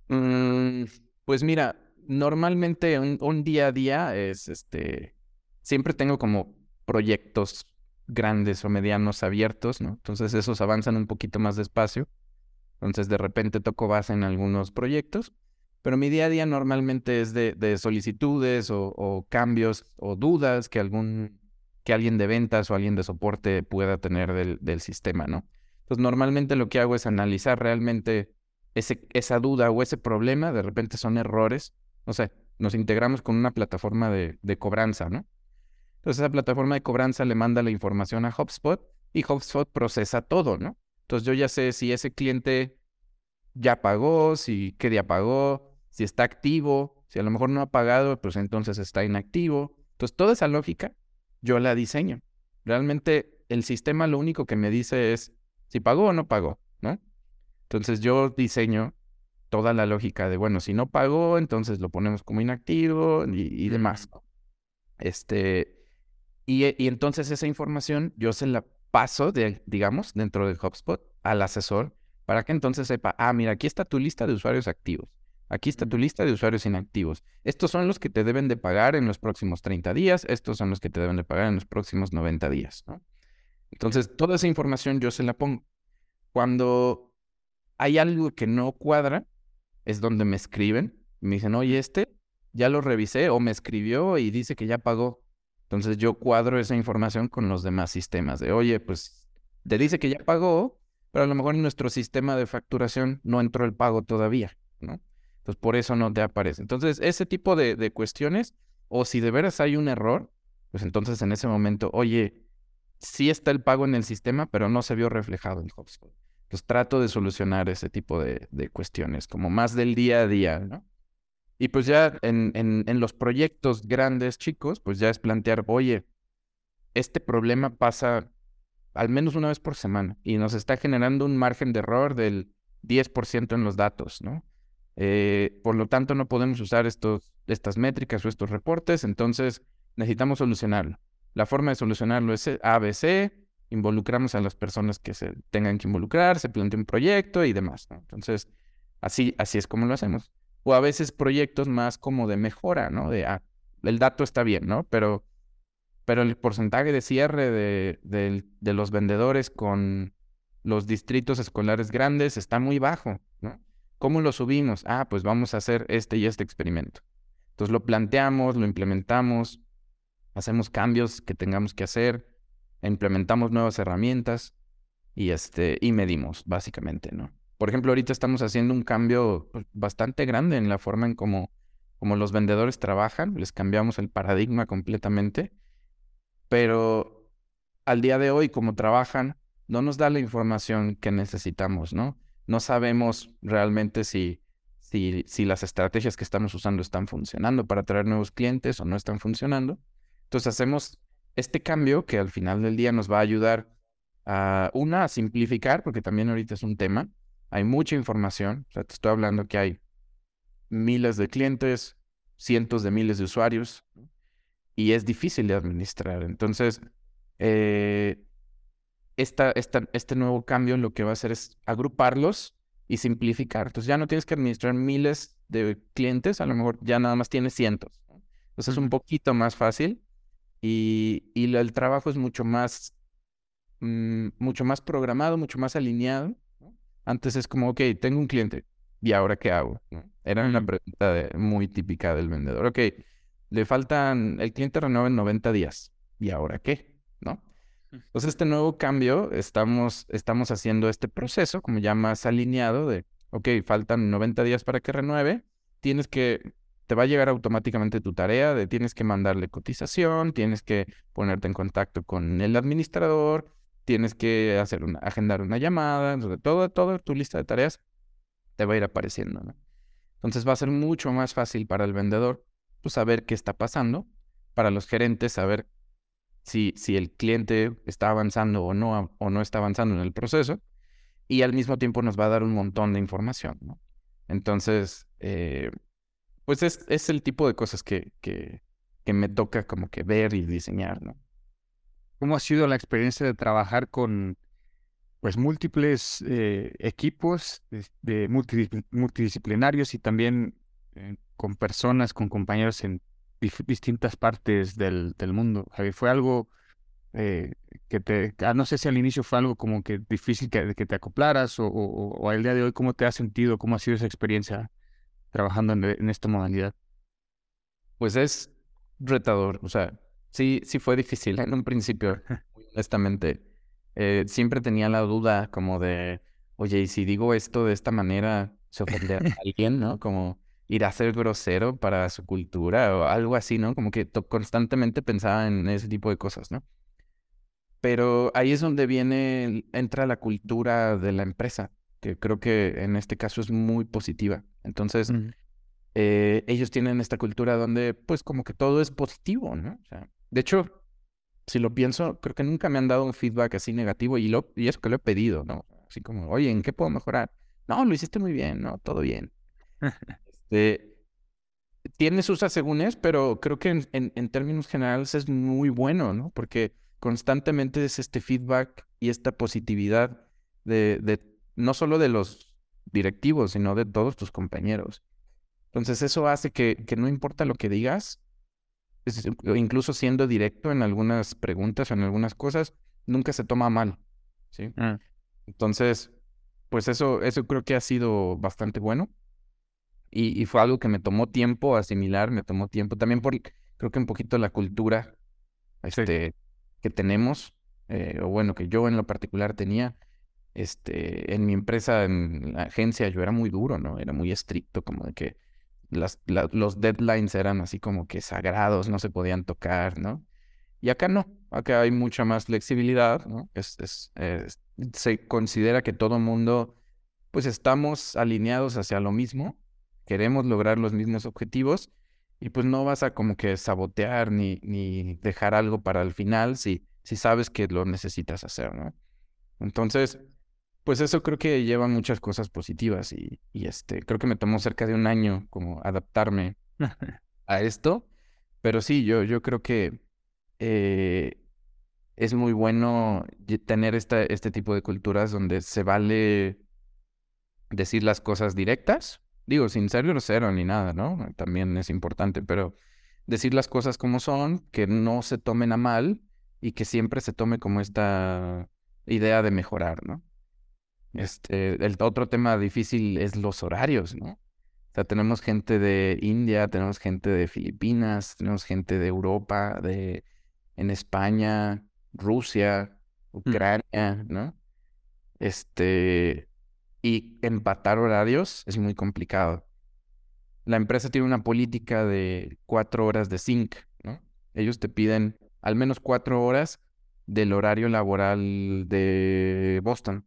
Mm, pues mira, normalmente un, día a día es este. Siempre tengo como proyectos grandes o medianos abiertos, ¿no? Entonces esos avanzan un poquito más despacio. Entonces de repente toco base en algunos proyectos. Pero mi día a día normalmente es de, de solicitudes o, o cambios o dudas que algún que alguien de ventas o alguien de soporte pueda tener del, del sistema, ¿no? Entonces normalmente lo que hago es analizar realmente ese, esa duda o ese problema, de repente son errores. O sea, nos integramos con una plataforma de, de cobranza, ¿no? Entonces esa plataforma de cobranza le manda la información a HubSpot y HubSpot procesa todo, ¿no? Entonces yo ya sé si ese cliente ya pagó, si qué día pagó, si está activo, si a lo mejor no ha pagado, pues entonces está inactivo. Entonces toda esa lógica yo la diseño. Realmente el sistema lo único que me dice es si pagó o no pagó, ¿no? Entonces yo diseño toda la lógica de, bueno, si no pagó, entonces lo ponemos como inactivo y, y demás. ¿no? Este, y, e- y entonces esa información yo se la paso, de, digamos, dentro de HubSpot al asesor para que entonces sepa, ah, mira, aquí está tu lista de usuarios activos. Aquí está tu lista de usuarios inactivos. Estos son los que te deben de pagar en los próximos 30 días. Estos son los que te deben de pagar en los próximos 90 días, ¿no? Entonces, toda esa información yo se la pongo. Cuando hay algo que no cuadra, es donde me escriben. Me dicen, oye, este ya lo revisé o me escribió y dice que ya pagó. Entonces yo cuadro esa información con los demás sistemas de, oye, pues te dice que ya pagó, pero a lo mejor en nuestro sistema de facturación no entró el pago todavía, ¿no? Entonces por eso no te aparece. Entonces ese tipo de, cuestiones, o si de veras hay un error, pues entonces en ese momento, oye, sí está el pago en el sistema, pero no se vio reflejado en HubSpot. Entonces trato de solucionar ese tipo de, de cuestiones, como más del día a día, ¿no? Y pues ya en, en, los proyectos grandes, chicos, pues ya es plantear, oye, este problema pasa al menos una vez por semana y nos está generando un margen de error del 10% en los datos, ¿no? Eh, por lo tanto, no podemos usar estos, estas métricas o estos reportes, entonces necesitamos solucionarlo. La forma de solucionarlo es ABC, involucramos a las personas que se tengan que involucrar, se plantea un proyecto y demás. Entonces, así, así es como lo hacemos o a veces proyectos más como de mejora, ¿no? De, ah, el dato está bien, ¿no? Pero, pero el porcentaje de cierre de, de, los vendedores con los distritos escolares grandes está muy bajo, ¿no? ¿Cómo lo subimos? Ah, pues vamos a hacer este y este experimento. Entonces lo planteamos, lo implementamos, hacemos cambios que tengamos que hacer, implementamos nuevas herramientas y, este, y medimos, básicamente, ¿no? Por ejemplo, ahorita estamos haciendo un cambio pues, bastante grande en la forma en cómo, los vendedores trabajan. Les cambiamos el paradigma completamente. Pero al día de hoy, como trabajan, no nos da la información que necesitamos, ¿no? No sabemos realmente si, si, si las estrategias que estamos usando están funcionando para atraer nuevos clientes o no están funcionando. Entonces hacemos este cambio que al final del día nos va a ayudar a, una, a simplificar, porque también ahorita es un tema, hay mucha información, o sea, te estoy hablando que hay miles de clientes, cientos de miles de usuarios, y es difícil de administrar. Entonces, eh, esta, este nuevo cambio lo que va a hacer es agruparlos y simplificar. Entonces ya no tienes que administrar miles de clientes, a lo mejor ya nada más tienes cientos. Entonces es un poquito más fácil y, y el trabajo es mucho más, mm, mucho más programado, mucho más alineado antes es como, ok, tengo un cliente, ¿y ahora qué hago? Era una pregunta muy típica del vendedor. Ok, le faltan, el cliente renueva en 90 días, ¿y ahora qué? ¿No? Entonces, este nuevo cambio, estamos, estamos haciendo este proceso como ya más alineado de, ok, faltan 90 días para que renueve, tienes que, te va a llegar automáticamente tu tarea de tienes que mandarle cotización, tienes que ponerte en contacto con el administrador, tienes que hacer agendar una llamada, todo, todo tu lista de tareas te va a ir apareciendo, ¿no? Entonces va a ser mucho más fácil para el vendedor pues, saber qué está pasando, para los gerentes saber si, si el cliente está avanzando o no, o no está avanzando en el proceso, y al mismo tiempo nos va a dar un montón de información. Entonces, eh, pues es, es, el tipo de cosas que, que, me toca como que ver y diseñar, ¿no? ¿Cómo ha sido la experiencia de trabajar con pues múltiples eh, equipos de, multidisciplinarios y también eh, con personas, con compañeros en distintas partes del, mundo? Javi, fue algo eh, que te, ah, no sé si al inicio fue algo como que difícil que, que te acoplaras o, al día de hoy, ¿cómo te has sentido? ¿Cómo ha sido esa experiencia trabajando en, en esta modalidad? Pues es retador, o sea, Sí, sí fue difícil en un principio, honestamente. Eh, siempre tenía la duda como de, oye, y si digo esto de esta manera, se ofenderá a alguien, ¿no? Como ir a ser grosero para su cultura o algo así, ¿no? Como que constantemente pensaba en ese tipo de cosas, ¿no? Pero ahí es donde viene, entra la cultura de la empresa, que creo que en este caso es muy positiva. Entonces, eh, ellos tienen esta cultura donde, pues, como que todo es positivo, ¿no? O sea, de hecho, si lo pienso, creo que nunca me han dado un feedback así negativo y, lo, y eso que lo he pedido, ¿no? Así como, oye, ¿en qué puedo mejorar? No, lo hiciste muy bien, ¿no? Todo bien. este, tiene sus asegúnes, pero creo que en, en, términos generales es muy bueno, ¿no? Porque constantemente es este feedback y esta positividad de, de no solo de los directivos, sino de todos tus compañeros. Entonces eso hace que, que no importa lo que digas, incluso siendo directo en algunas preguntas o en algunas cosas, nunca se toma mal, ¿sí? Ah, Entonces, pues eso, eso creo que ha sido bastante bueno. Y, y fue algo que me tomó tiempo asimilar, me tomó tiempo también por, creo que un poquito la cultura Sí. este, que tenemos, eh, o bueno, que yo en lo particular tenía. Este, en mi empresa, en la agencia, yo era muy duro, ¿no? Era muy estricto, como de que las, la- los deadlines eran así como que sagrados, no se podían tocar, ¿no? Y acá no, acá hay mucha más flexibilidad, ¿no? Eh, se considera que todo mundo, pues estamos alineados hacia lo mismo, queremos lograr los mismos objetivos y pues no vas a como que sabotear ni, ni dejar algo para el final si, si sabes que lo necesitas hacer, ¿no? Entonces, pues eso creo que lleva muchas cosas positivas y, y este, creo que me tomó cerca de un año como adaptarme a esto, pero sí, yo, yo creo que eh, es muy bueno tener esta, este tipo de culturas donde se vale decir las cosas directas, digo, sin ser grosero ni nada, ¿no? También es importante, pero decir las cosas como son, que no se tomen a mal y que siempre se tome como esta idea de mejorar, ¿no? Este, el otro tema difícil es los horarios, ¿no? O sea, tenemos gente de India, tenemos gente de Filipinas, tenemos gente de Europa, de en España, Rusia, Ucrania, ¿no? Este, y empatar horarios es muy complicado. La empresa tiene una política de cuatro horas de sync, ¿no? Ellos te piden al menos cuatro horas del horario laboral de Boston.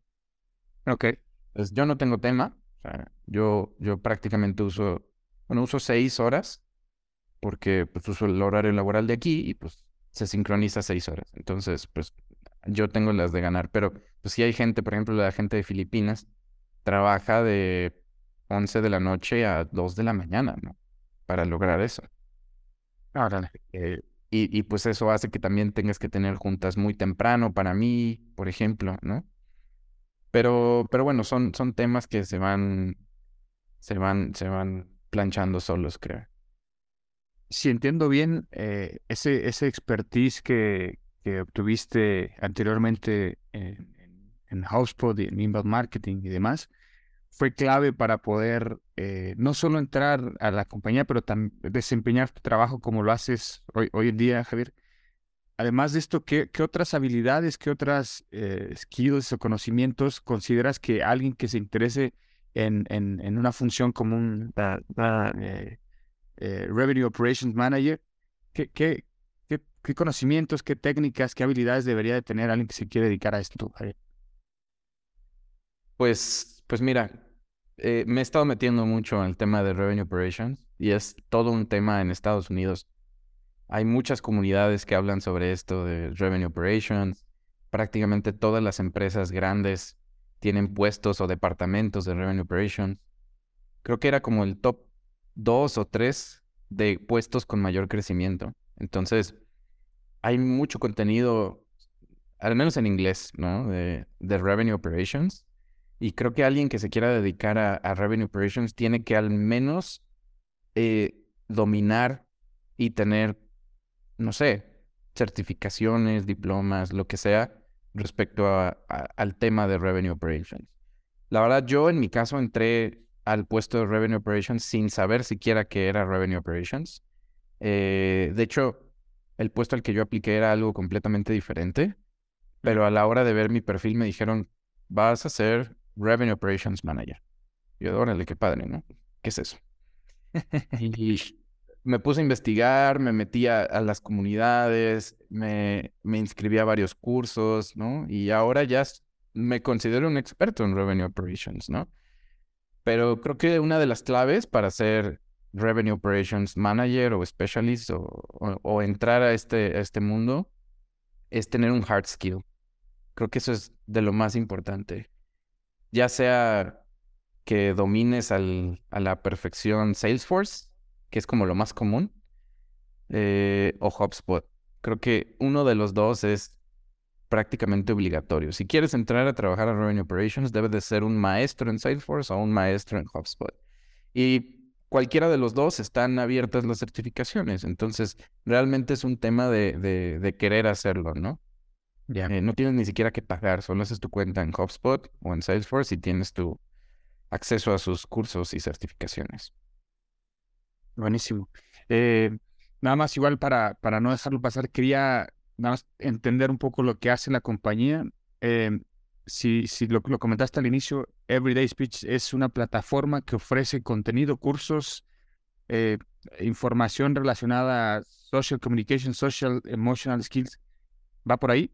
Ok. Pues yo no tengo tema. O sea, yo, yo prácticamente uso, bueno, uso seis horas porque pues uso el horario laboral de aquí y pues se sincroniza seis horas. Entonces, pues yo tengo las de ganar. Pero pues si hay gente, por ejemplo, la gente de Filipinas trabaja de 11 de la noche a 2 de la mañana, ¿no? Para lograr eso. Órale. Eh, y, y pues eso hace que también tengas que tener juntas muy temprano para mí, por ejemplo, ¿no? Pero, pero bueno, son, son temas que se van, se van, se van planchando solos, creo. Si entiendo bien, eh, ese, ese expertise que, que obtuviste anteriormente en, en, en y en inbound marketing y demás, fue clave para poder eh, no solo entrar a la compañía, pero también desempeñar tu trabajo como lo haces hoy, hoy en día, Javier. Además de esto, ¿qué, otras habilidades, qué otras eh, skills o conocimientos consideras que alguien que se interese en, en, una función como un da- da- eh, eh, Revenue Operations Manager, ¿qué, qué, qué, conocimientos, qué técnicas, qué habilidades debería de tener alguien que se quiere dedicar a esto? Pues, pues mira, eh, me he estado metiendo mucho en el tema de Revenue Operations y es todo un tema en Estados Unidos. Hay muchas comunidades que hablan sobre esto de Revenue Operations. Prácticamente todas las empresas grandes tienen puestos o departamentos de Revenue Operations. Creo que era como el top dos o tres de puestos con mayor crecimiento. Entonces, hay mucho contenido, al menos en inglés, ¿no? De, Revenue Operations. Y creo que alguien que se quiera dedicar a, a Revenue Operations tiene que al menos eh, dominar y tener, no sé, certificaciones, diplomas, lo que sea, respecto a- a- al tema de Revenue Operations. La verdad, yo en mi caso entré al puesto de Revenue Operations sin saber siquiera qué era Revenue Operations. Eh, de hecho, el puesto al que yo apliqué era algo completamente diferente, pero a la hora de ver mi perfil me dijeron, vas a ser Revenue Operations Manager. Yo, órale, qué padre, ¿no? ¿Qué es eso? Y me puse a investigar, me metí a, las comunidades, me, me inscribí a varios cursos, ¿no? Y ahora ya me considero un experto en Revenue Operations, ¿no? Pero creo que una de las claves para ser Revenue Operations Manager o Specialist o entrar a este, a este mundo es tener un hard skill. Creo que eso es de lo más importante. Ya sea que domines al- a la perfección Salesforce, que es como lo más común, eh, o HubSpot. Creo que uno de los dos es prácticamente obligatorio. Si quieres entrar a trabajar a Revenue Operations, debes de ser un maestro en Salesforce o un maestro en HubSpot. Y cualquiera de los dos están abiertas las certificaciones. Entonces, realmente es un tema de, de- de querer hacerlo, ¿no? Ya. Eh, no tienes ni siquiera que pagar, solo haces tu cuenta en HubSpot o en Salesforce y tienes tu acceso a sus cursos y certificaciones. Buenísimo. Eh, nada más igual para, para no dejarlo pasar, quería nada más entender un poco lo que hace la compañía. Eh, si, si lo, lo comentaste al inicio, Everyday Speech es una plataforma que ofrece contenido, cursos, eh, información relacionada a social communication, social emotional skills. ¿Va por ahí?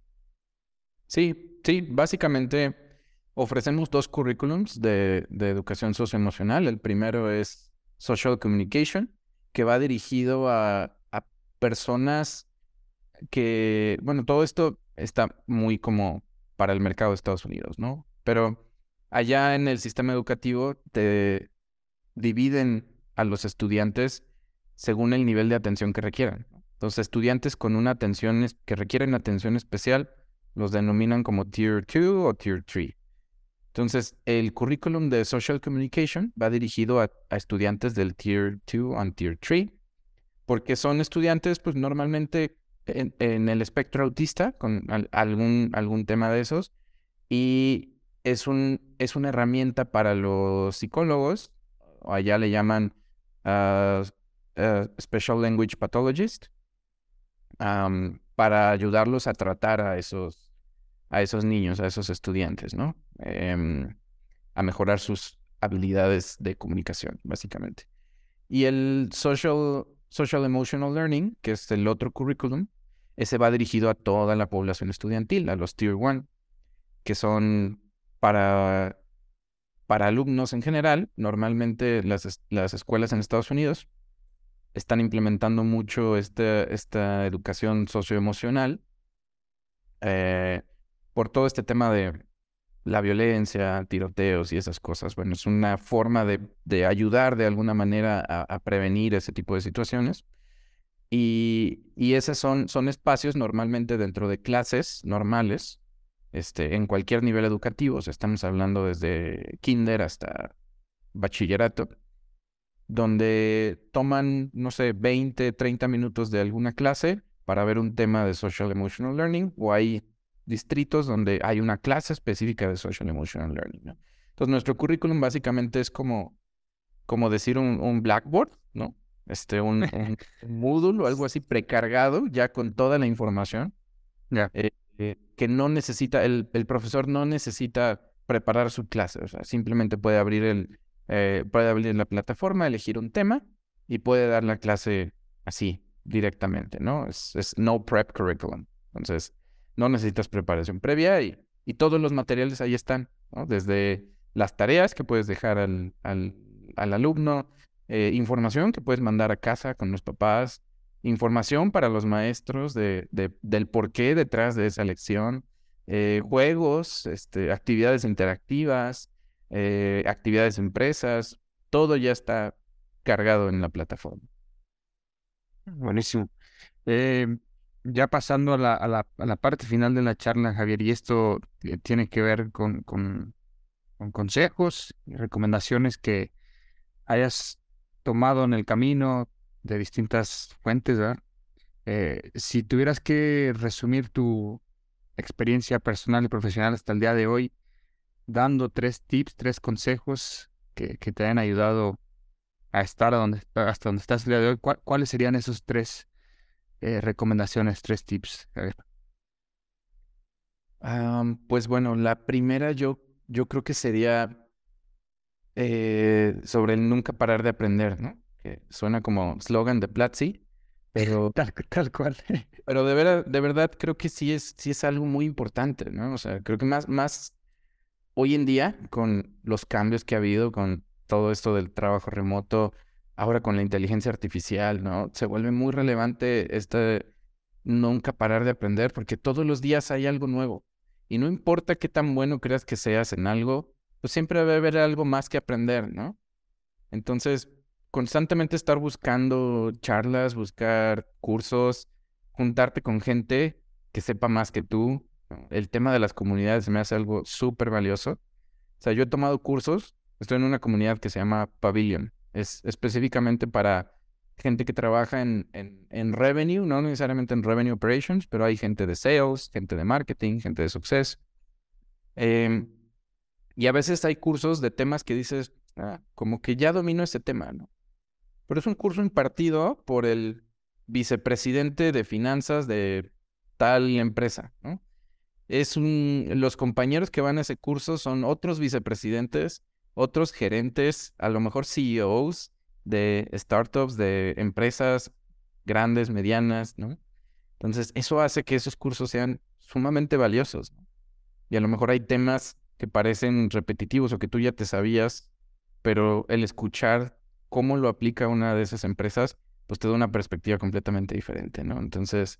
Sí, sí, básicamente ofrecemos dos currículums de, de educación socioemocional. El primero es Social Communication, que va dirigido a, a personas que, bueno, todo esto está muy como para el mercado de Estados Unidos, ¿no? Pero allá en el sistema educativo te dividen a los estudiantes según el nivel de atención que requieran. Los estudiantes con una atención que requieren atención especial los denominan como Tier 2 o Tier 3. Entonces, el currículum de Social Communication va dirigido a, estudiantes del Tier 2 and Tier 3, porque son estudiantes, pues normalmente en, en el espectro autista, con al- algún, algún tema de esos, y es, un, es una herramienta para los psicólogos, o allá le llaman ah, ah, Special Language Pathologist, am, para ayudarlos a tratar a esos, a esos niños, a esos estudiantes, ¿no? Em, a mejorar sus habilidades de comunicación, básicamente. Y el Social, social Emotional Learning, que es el otro currículum, ese va dirigido a toda la población estudiantil, a los Tier 1, que son para, para alumnos en general. Normalmente las, las escuelas en Estados Unidos están implementando mucho este- esta educación socioemocional eh, por todo este tema de la violencia, tiroteos y esas cosas. Bueno, es una forma de, de ayudar de alguna manera a, a prevenir ese tipo de situaciones. Y, y esos son, son espacios normalmente dentro de clases normales, este, en cualquier nivel educativo. O sea, estamos hablando desde kinder hasta bachillerato, donde toman, no sé, 20, 30 minutos de alguna clase para ver un tema de Social Emotional Learning o hay distritos donde hay una clase específica de Social Emotional Learning. ¿no? Entonces, nuestro currículum básicamente es como, como decir un, un Blackboard, ¿no? Este, un, un Moodle o algo así precargado ya con toda la información Ya. eh, eh, que no necesita, el, el profesor no necesita preparar su clase, o sea, simplemente puede abrir el, eh, puede abrir la plataforma, elegir un tema y puede dar la clase así, directamente, ¿no? Es, es no prep curriculum. Entonces, no necesitas preparación previa y, todos los materiales ahí están, ¿no? Desde las tareas que puedes dejar al, al, al alumno, eh, información que puedes mandar a casa con los papás, información para los maestros de, de- del porqué detrás de esa lección, eh, juegos, este, actividades interactivas, eh, actividades empresas, todo ya está cargado en la plataforma. Buenísimo. Eh, ya pasando a la, a la, a la parte final de la charla, Javier, y esto eh, tiene que ver con, con, con consejos y recomendaciones que hayas tomado en el camino de distintas fuentes, ¿verdad? Eh, si tuvieras que resumir tu experiencia personal y profesional hasta el día de hoy, dando tres tips, tres consejos que, que te hayan ayudado a estar donde, hasta donde estás el día de hoy, ¿cuál- ¿cuáles serían esos tres eh, recomendaciones, tres tips? Pues bueno, la primera yo, yo creo que sería eh, sobre el nunca parar de aprender, ¿no? Que suena como slogan de Platzi, pero, Tal, tal cual. pero de, vera- de verdad creo que sí es, sí es algo muy importante, ¿no? O sea, creo que más, más hoy en día, con los cambios que ha habido, con todo esto del trabajo remoto, ahora con la inteligencia artificial, ¿no? Se vuelve muy relevante este nunca parar de aprender, porque todos los días hay algo nuevo. Y no importa qué tan bueno creas que seas en algo, pues siempre va a haber algo más que aprender, ¿no? Entonces, constantemente estar buscando charlas, buscar cursos, juntarte con gente que sepa más que tú. El tema de las comunidades me hace algo súper valioso. O sea, yo he tomado cursos, estoy en una comunidad que se llama Pavilion. Es específicamente para gente que trabaja en, en, en revenue, no necesariamente en revenue operations, pero hay gente de sales, gente de marketing, gente de success. Em, y a veces hay cursos de temas que dices, ah, como que ya domino ese tema, ¿no? Pero es un curso impartido por el vicepresidente de finanzas de tal empresa, ¿no? Es un, los compañeros que van a ese curso son otros vicepresidentes, otros gerentes, a lo mejor CEOs de startups, de empresas grandes, medianas, ¿no? Entonces, eso hace que esos cursos sean sumamente valiosos. Y a lo mejor hay temas que parecen repetitivos o que tú ya te sabías, pero el escuchar cómo lo aplica una de esas empresas, pues te da una perspectiva completamente diferente, ¿no? Entonces,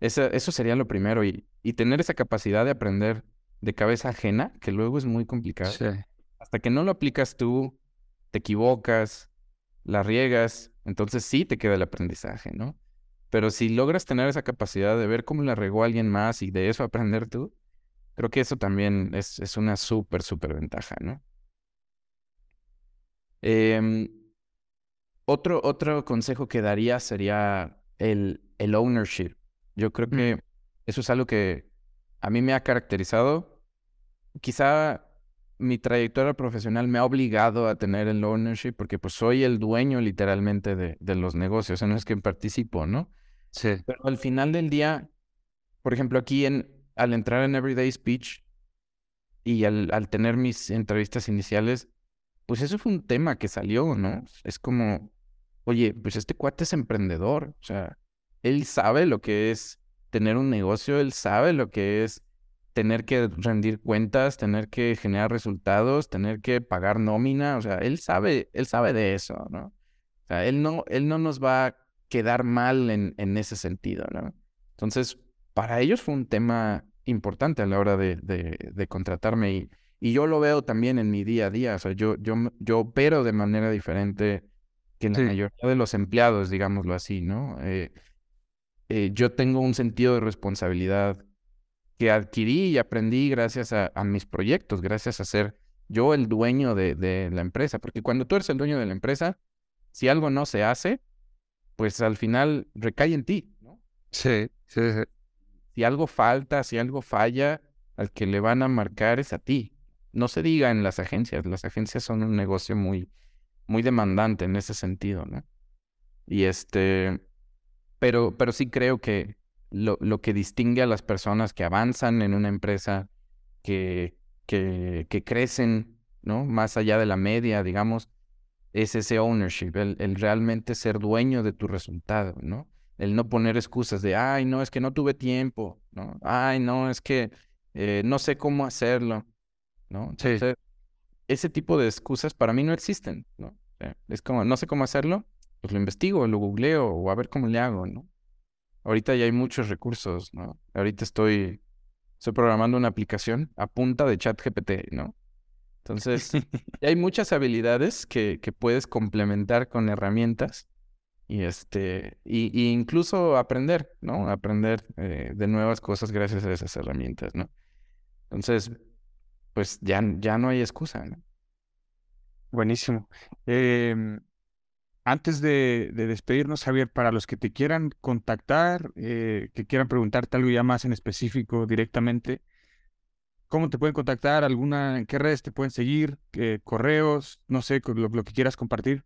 eso sería lo primero y, y, tener esa capacidad de aprender de cabeza ajena, que luego es muy complicado. Hasta que no lo aplicas tú, te equivocas, la riegas, entonces sí te queda el aprendizaje, ¿no? Pero si logras tener esa capacidad de ver cómo la regó alguien más y de eso aprender tú, creo que eso también es, es una súper, súper ventaja, ¿no? Eh, otro, otro consejo que daría sería el, el ownership. Yo creo Mm. que eso es algo que a mí me ha caracterizado. Quizá mi trayectoria profesional me ha obligado a tener el ownership porque pues soy el dueño literalmente de, de los negocios, o sea, no es que participo, ¿no? Sí. Pero al final del día, por ejemplo, aquí en, al entrar en Everyday Speech y al, al tener mis entrevistas iniciales, pues eso fue un tema que salió, ¿no? Es como, oye, pues este cuate es emprendedor, o sea, él sabe lo que es tener un negocio, él sabe lo que es tener que rendir cuentas, tener que generar resultados, tener que pagar nómina, o sea, él sabe, él sabe de eso, ¿no? O sea, él no, él no nos va a quedar mal en, en ese sentido, ¿no? Entonces, para ellos fue un tema importante a la hora de, de, de contratarme y, y yo lo veo también en mi día a día, o sea, yo, yo, yo opero de manera diferente que la Sí. mayoría de los empleados, digámoslo así, ¿no? Eh, eh, yo tengo un sentido de responsabilidad que adquirí y aprendí gracias a, a mis proyectos, gracias a ser yo el dueño de, de la empresa, porque cuando tú eres el dueño de la empresa, si algo no se hace, pues al final recae en ti, ¿no? Sí, sí, sí. Si algo falta, si algo falla, al que le van a marcar es a ti. No se diga en las agencias, las agencias son un negocio muy, muy demandante en ese sentido, ¿no? Y este, pero, pero sí creo que lo, lo que distingue a las personas que avanzan en una empresa, que, que, que crecen, ¿no? Más allá de la media, digamos, es ese ownership, el, el realmente ser dueño de tu resultado, ¿no? El no poner excusas de, ay, no, es que no tuve tiempo, ¿no? Ay, no, es que eh, no sé cómo hacerlo, ¿no? Sí. Ese tipo de excusas para mí no existen, ¿no? Es como, no sé cómo hacerlo, pues lo investigo, lo googleo o a ver cómo le hago, ¿no? Ahorita ya hay muchos recursos, ¿no? Ahorita estoy, estoy programando una aplicación a punta de chat GPT, ¿no? Entonces, ya hay muchas habilidades que, que puedes complementar con herramientas y este, y, y incluso aprender, ¿no? Aprender eh, de nuevas cosas gracias a esas herramientas, ¿no? Entonces, pues ya, ya no hay excusa, ¿no? Buenísimo. Em, antes de, de despedirnos, Javier, para los que te quieran contactar, eh, que quieran preguntarte algo ya más en específico directamente, ¿cómo te pueden contactar? ¿Alguna, en qué redes te pueden seguir? ¿Qué correos? No sé, lo, lo que quieras compartir.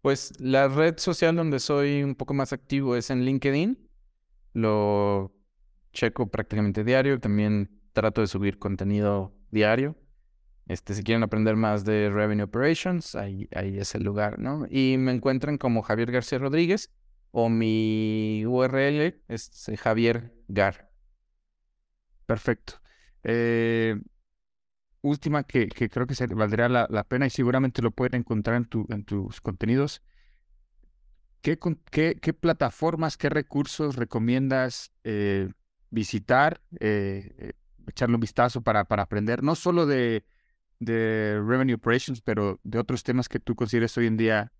Pues la red social donde soy un poco más activo es en LinkedIn. Lo checo prácticamente diario. También trato de subir contenido diario. Este, si quieren aprender más de Revenue Operations, ahí, ahí es el lugar, ¿no? Y me encuentran como Javier García Rodríguez o mi URL es Javier Gar. Perfecto. Eh, última que, que creo que se valdría la, la pena y seguramente lo pueden encontrar en, tu, en tus contenidos. ¿Qué, qué, qué plataformas, qué recursos recomiendas eh, visitar, eh, echarle un vistazo para, para aprender, no solo de, de Revenue Operations, pero de otros temas que tú consideres hoy en día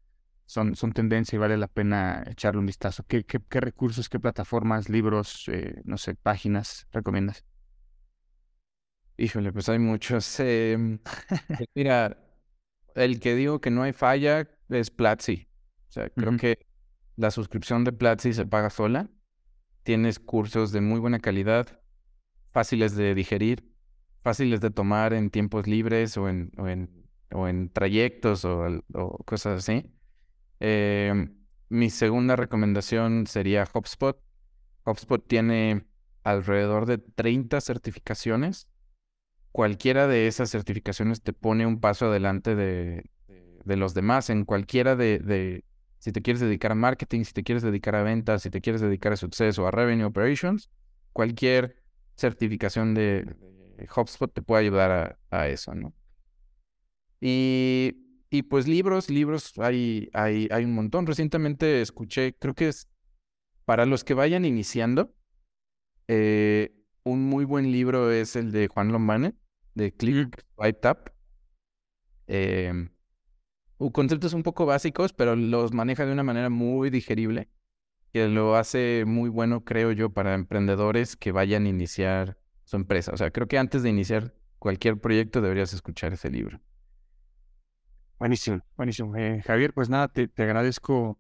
son, son tendencia y vale la pena echarle un vistazo? ¿Qué, qué, qué recursos, qué plataformas, libros, eh, no sé, páginas recomiendas? Híjole, pues hay muchos. em, pues mira, el que digo que no hay falla es Platzi. O sea, creo que la suscripción de Platzi se paga sola. Tienes cursos de muy buena calidad, fáciles de digerir, fáciles de tomar en tiempos libres o en, o en, o en trayectos o, cosas así. Eh, mi segunda recomendación sería HubSpot. HubSpot tiene alrededor de 30 certificaciones. Cualquiera de esas certificaciones te pone un paso adelante de, de- los demás en cualquiera de, de- si te quieres dedicar a marketing, si te quieres dedicar a ventas, si te quieres dedicar a success o a revenue operations, cualquier certificación de HubSpot te puede ayudar a, a eso, ¿no? Y, y pues libros, libros hay, hay, hay un montón. Recientemente escuché, creo que es para los que vayan iniciando, eh, un muy buen libro es el de Juan Lombane, de Click, Swipe, Tap. Em, conceptos un poco básicos, pero los maneja de una manera muy digerible, que lo hace muy bueno, creo yo, para emprendedores que vayan a iniciar su empresa. O sea, creo que antes de iniciar cualquier proyecto deberías escuchar ese libro. Buenísimo, buenísimo. Eh, Javier, pues nada, te, agradezco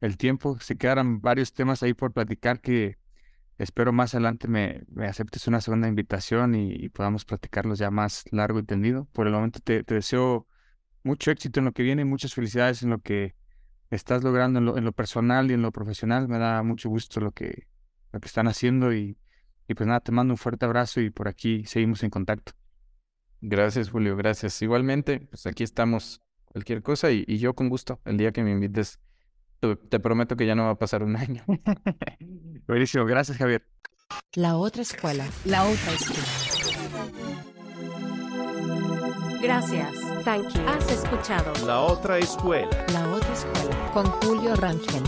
el tiempo. Se quedaron varios temas ahí por platicar que espero más adelante me, me aceptes una segunda invitación y, podamos platicarlos ya más largo y tendido. Por el momento te, te deseo mucho éxito en lo que viene, muchas felicidades en lo que estás logrando en lo, en lo personal y en lo profesional. Me da mucho gusto lo que, lo que están haciendo y, y pues nada, te mando un fuerte abrazo y por aquí seguimos en contacto. Gracias, Julio, gracias. Igualmente, pues aquí estamos. Cualquier cosa y, y yo con gusto, el día que me invites, te, te prometo que ya no va a pasar un año. Buenísimo, gracias Javier. La otra escuela. La otra escuela. Gracias. Thank you. Has escuchado La otra escuela. La otra escuela. Con Julio Rangel.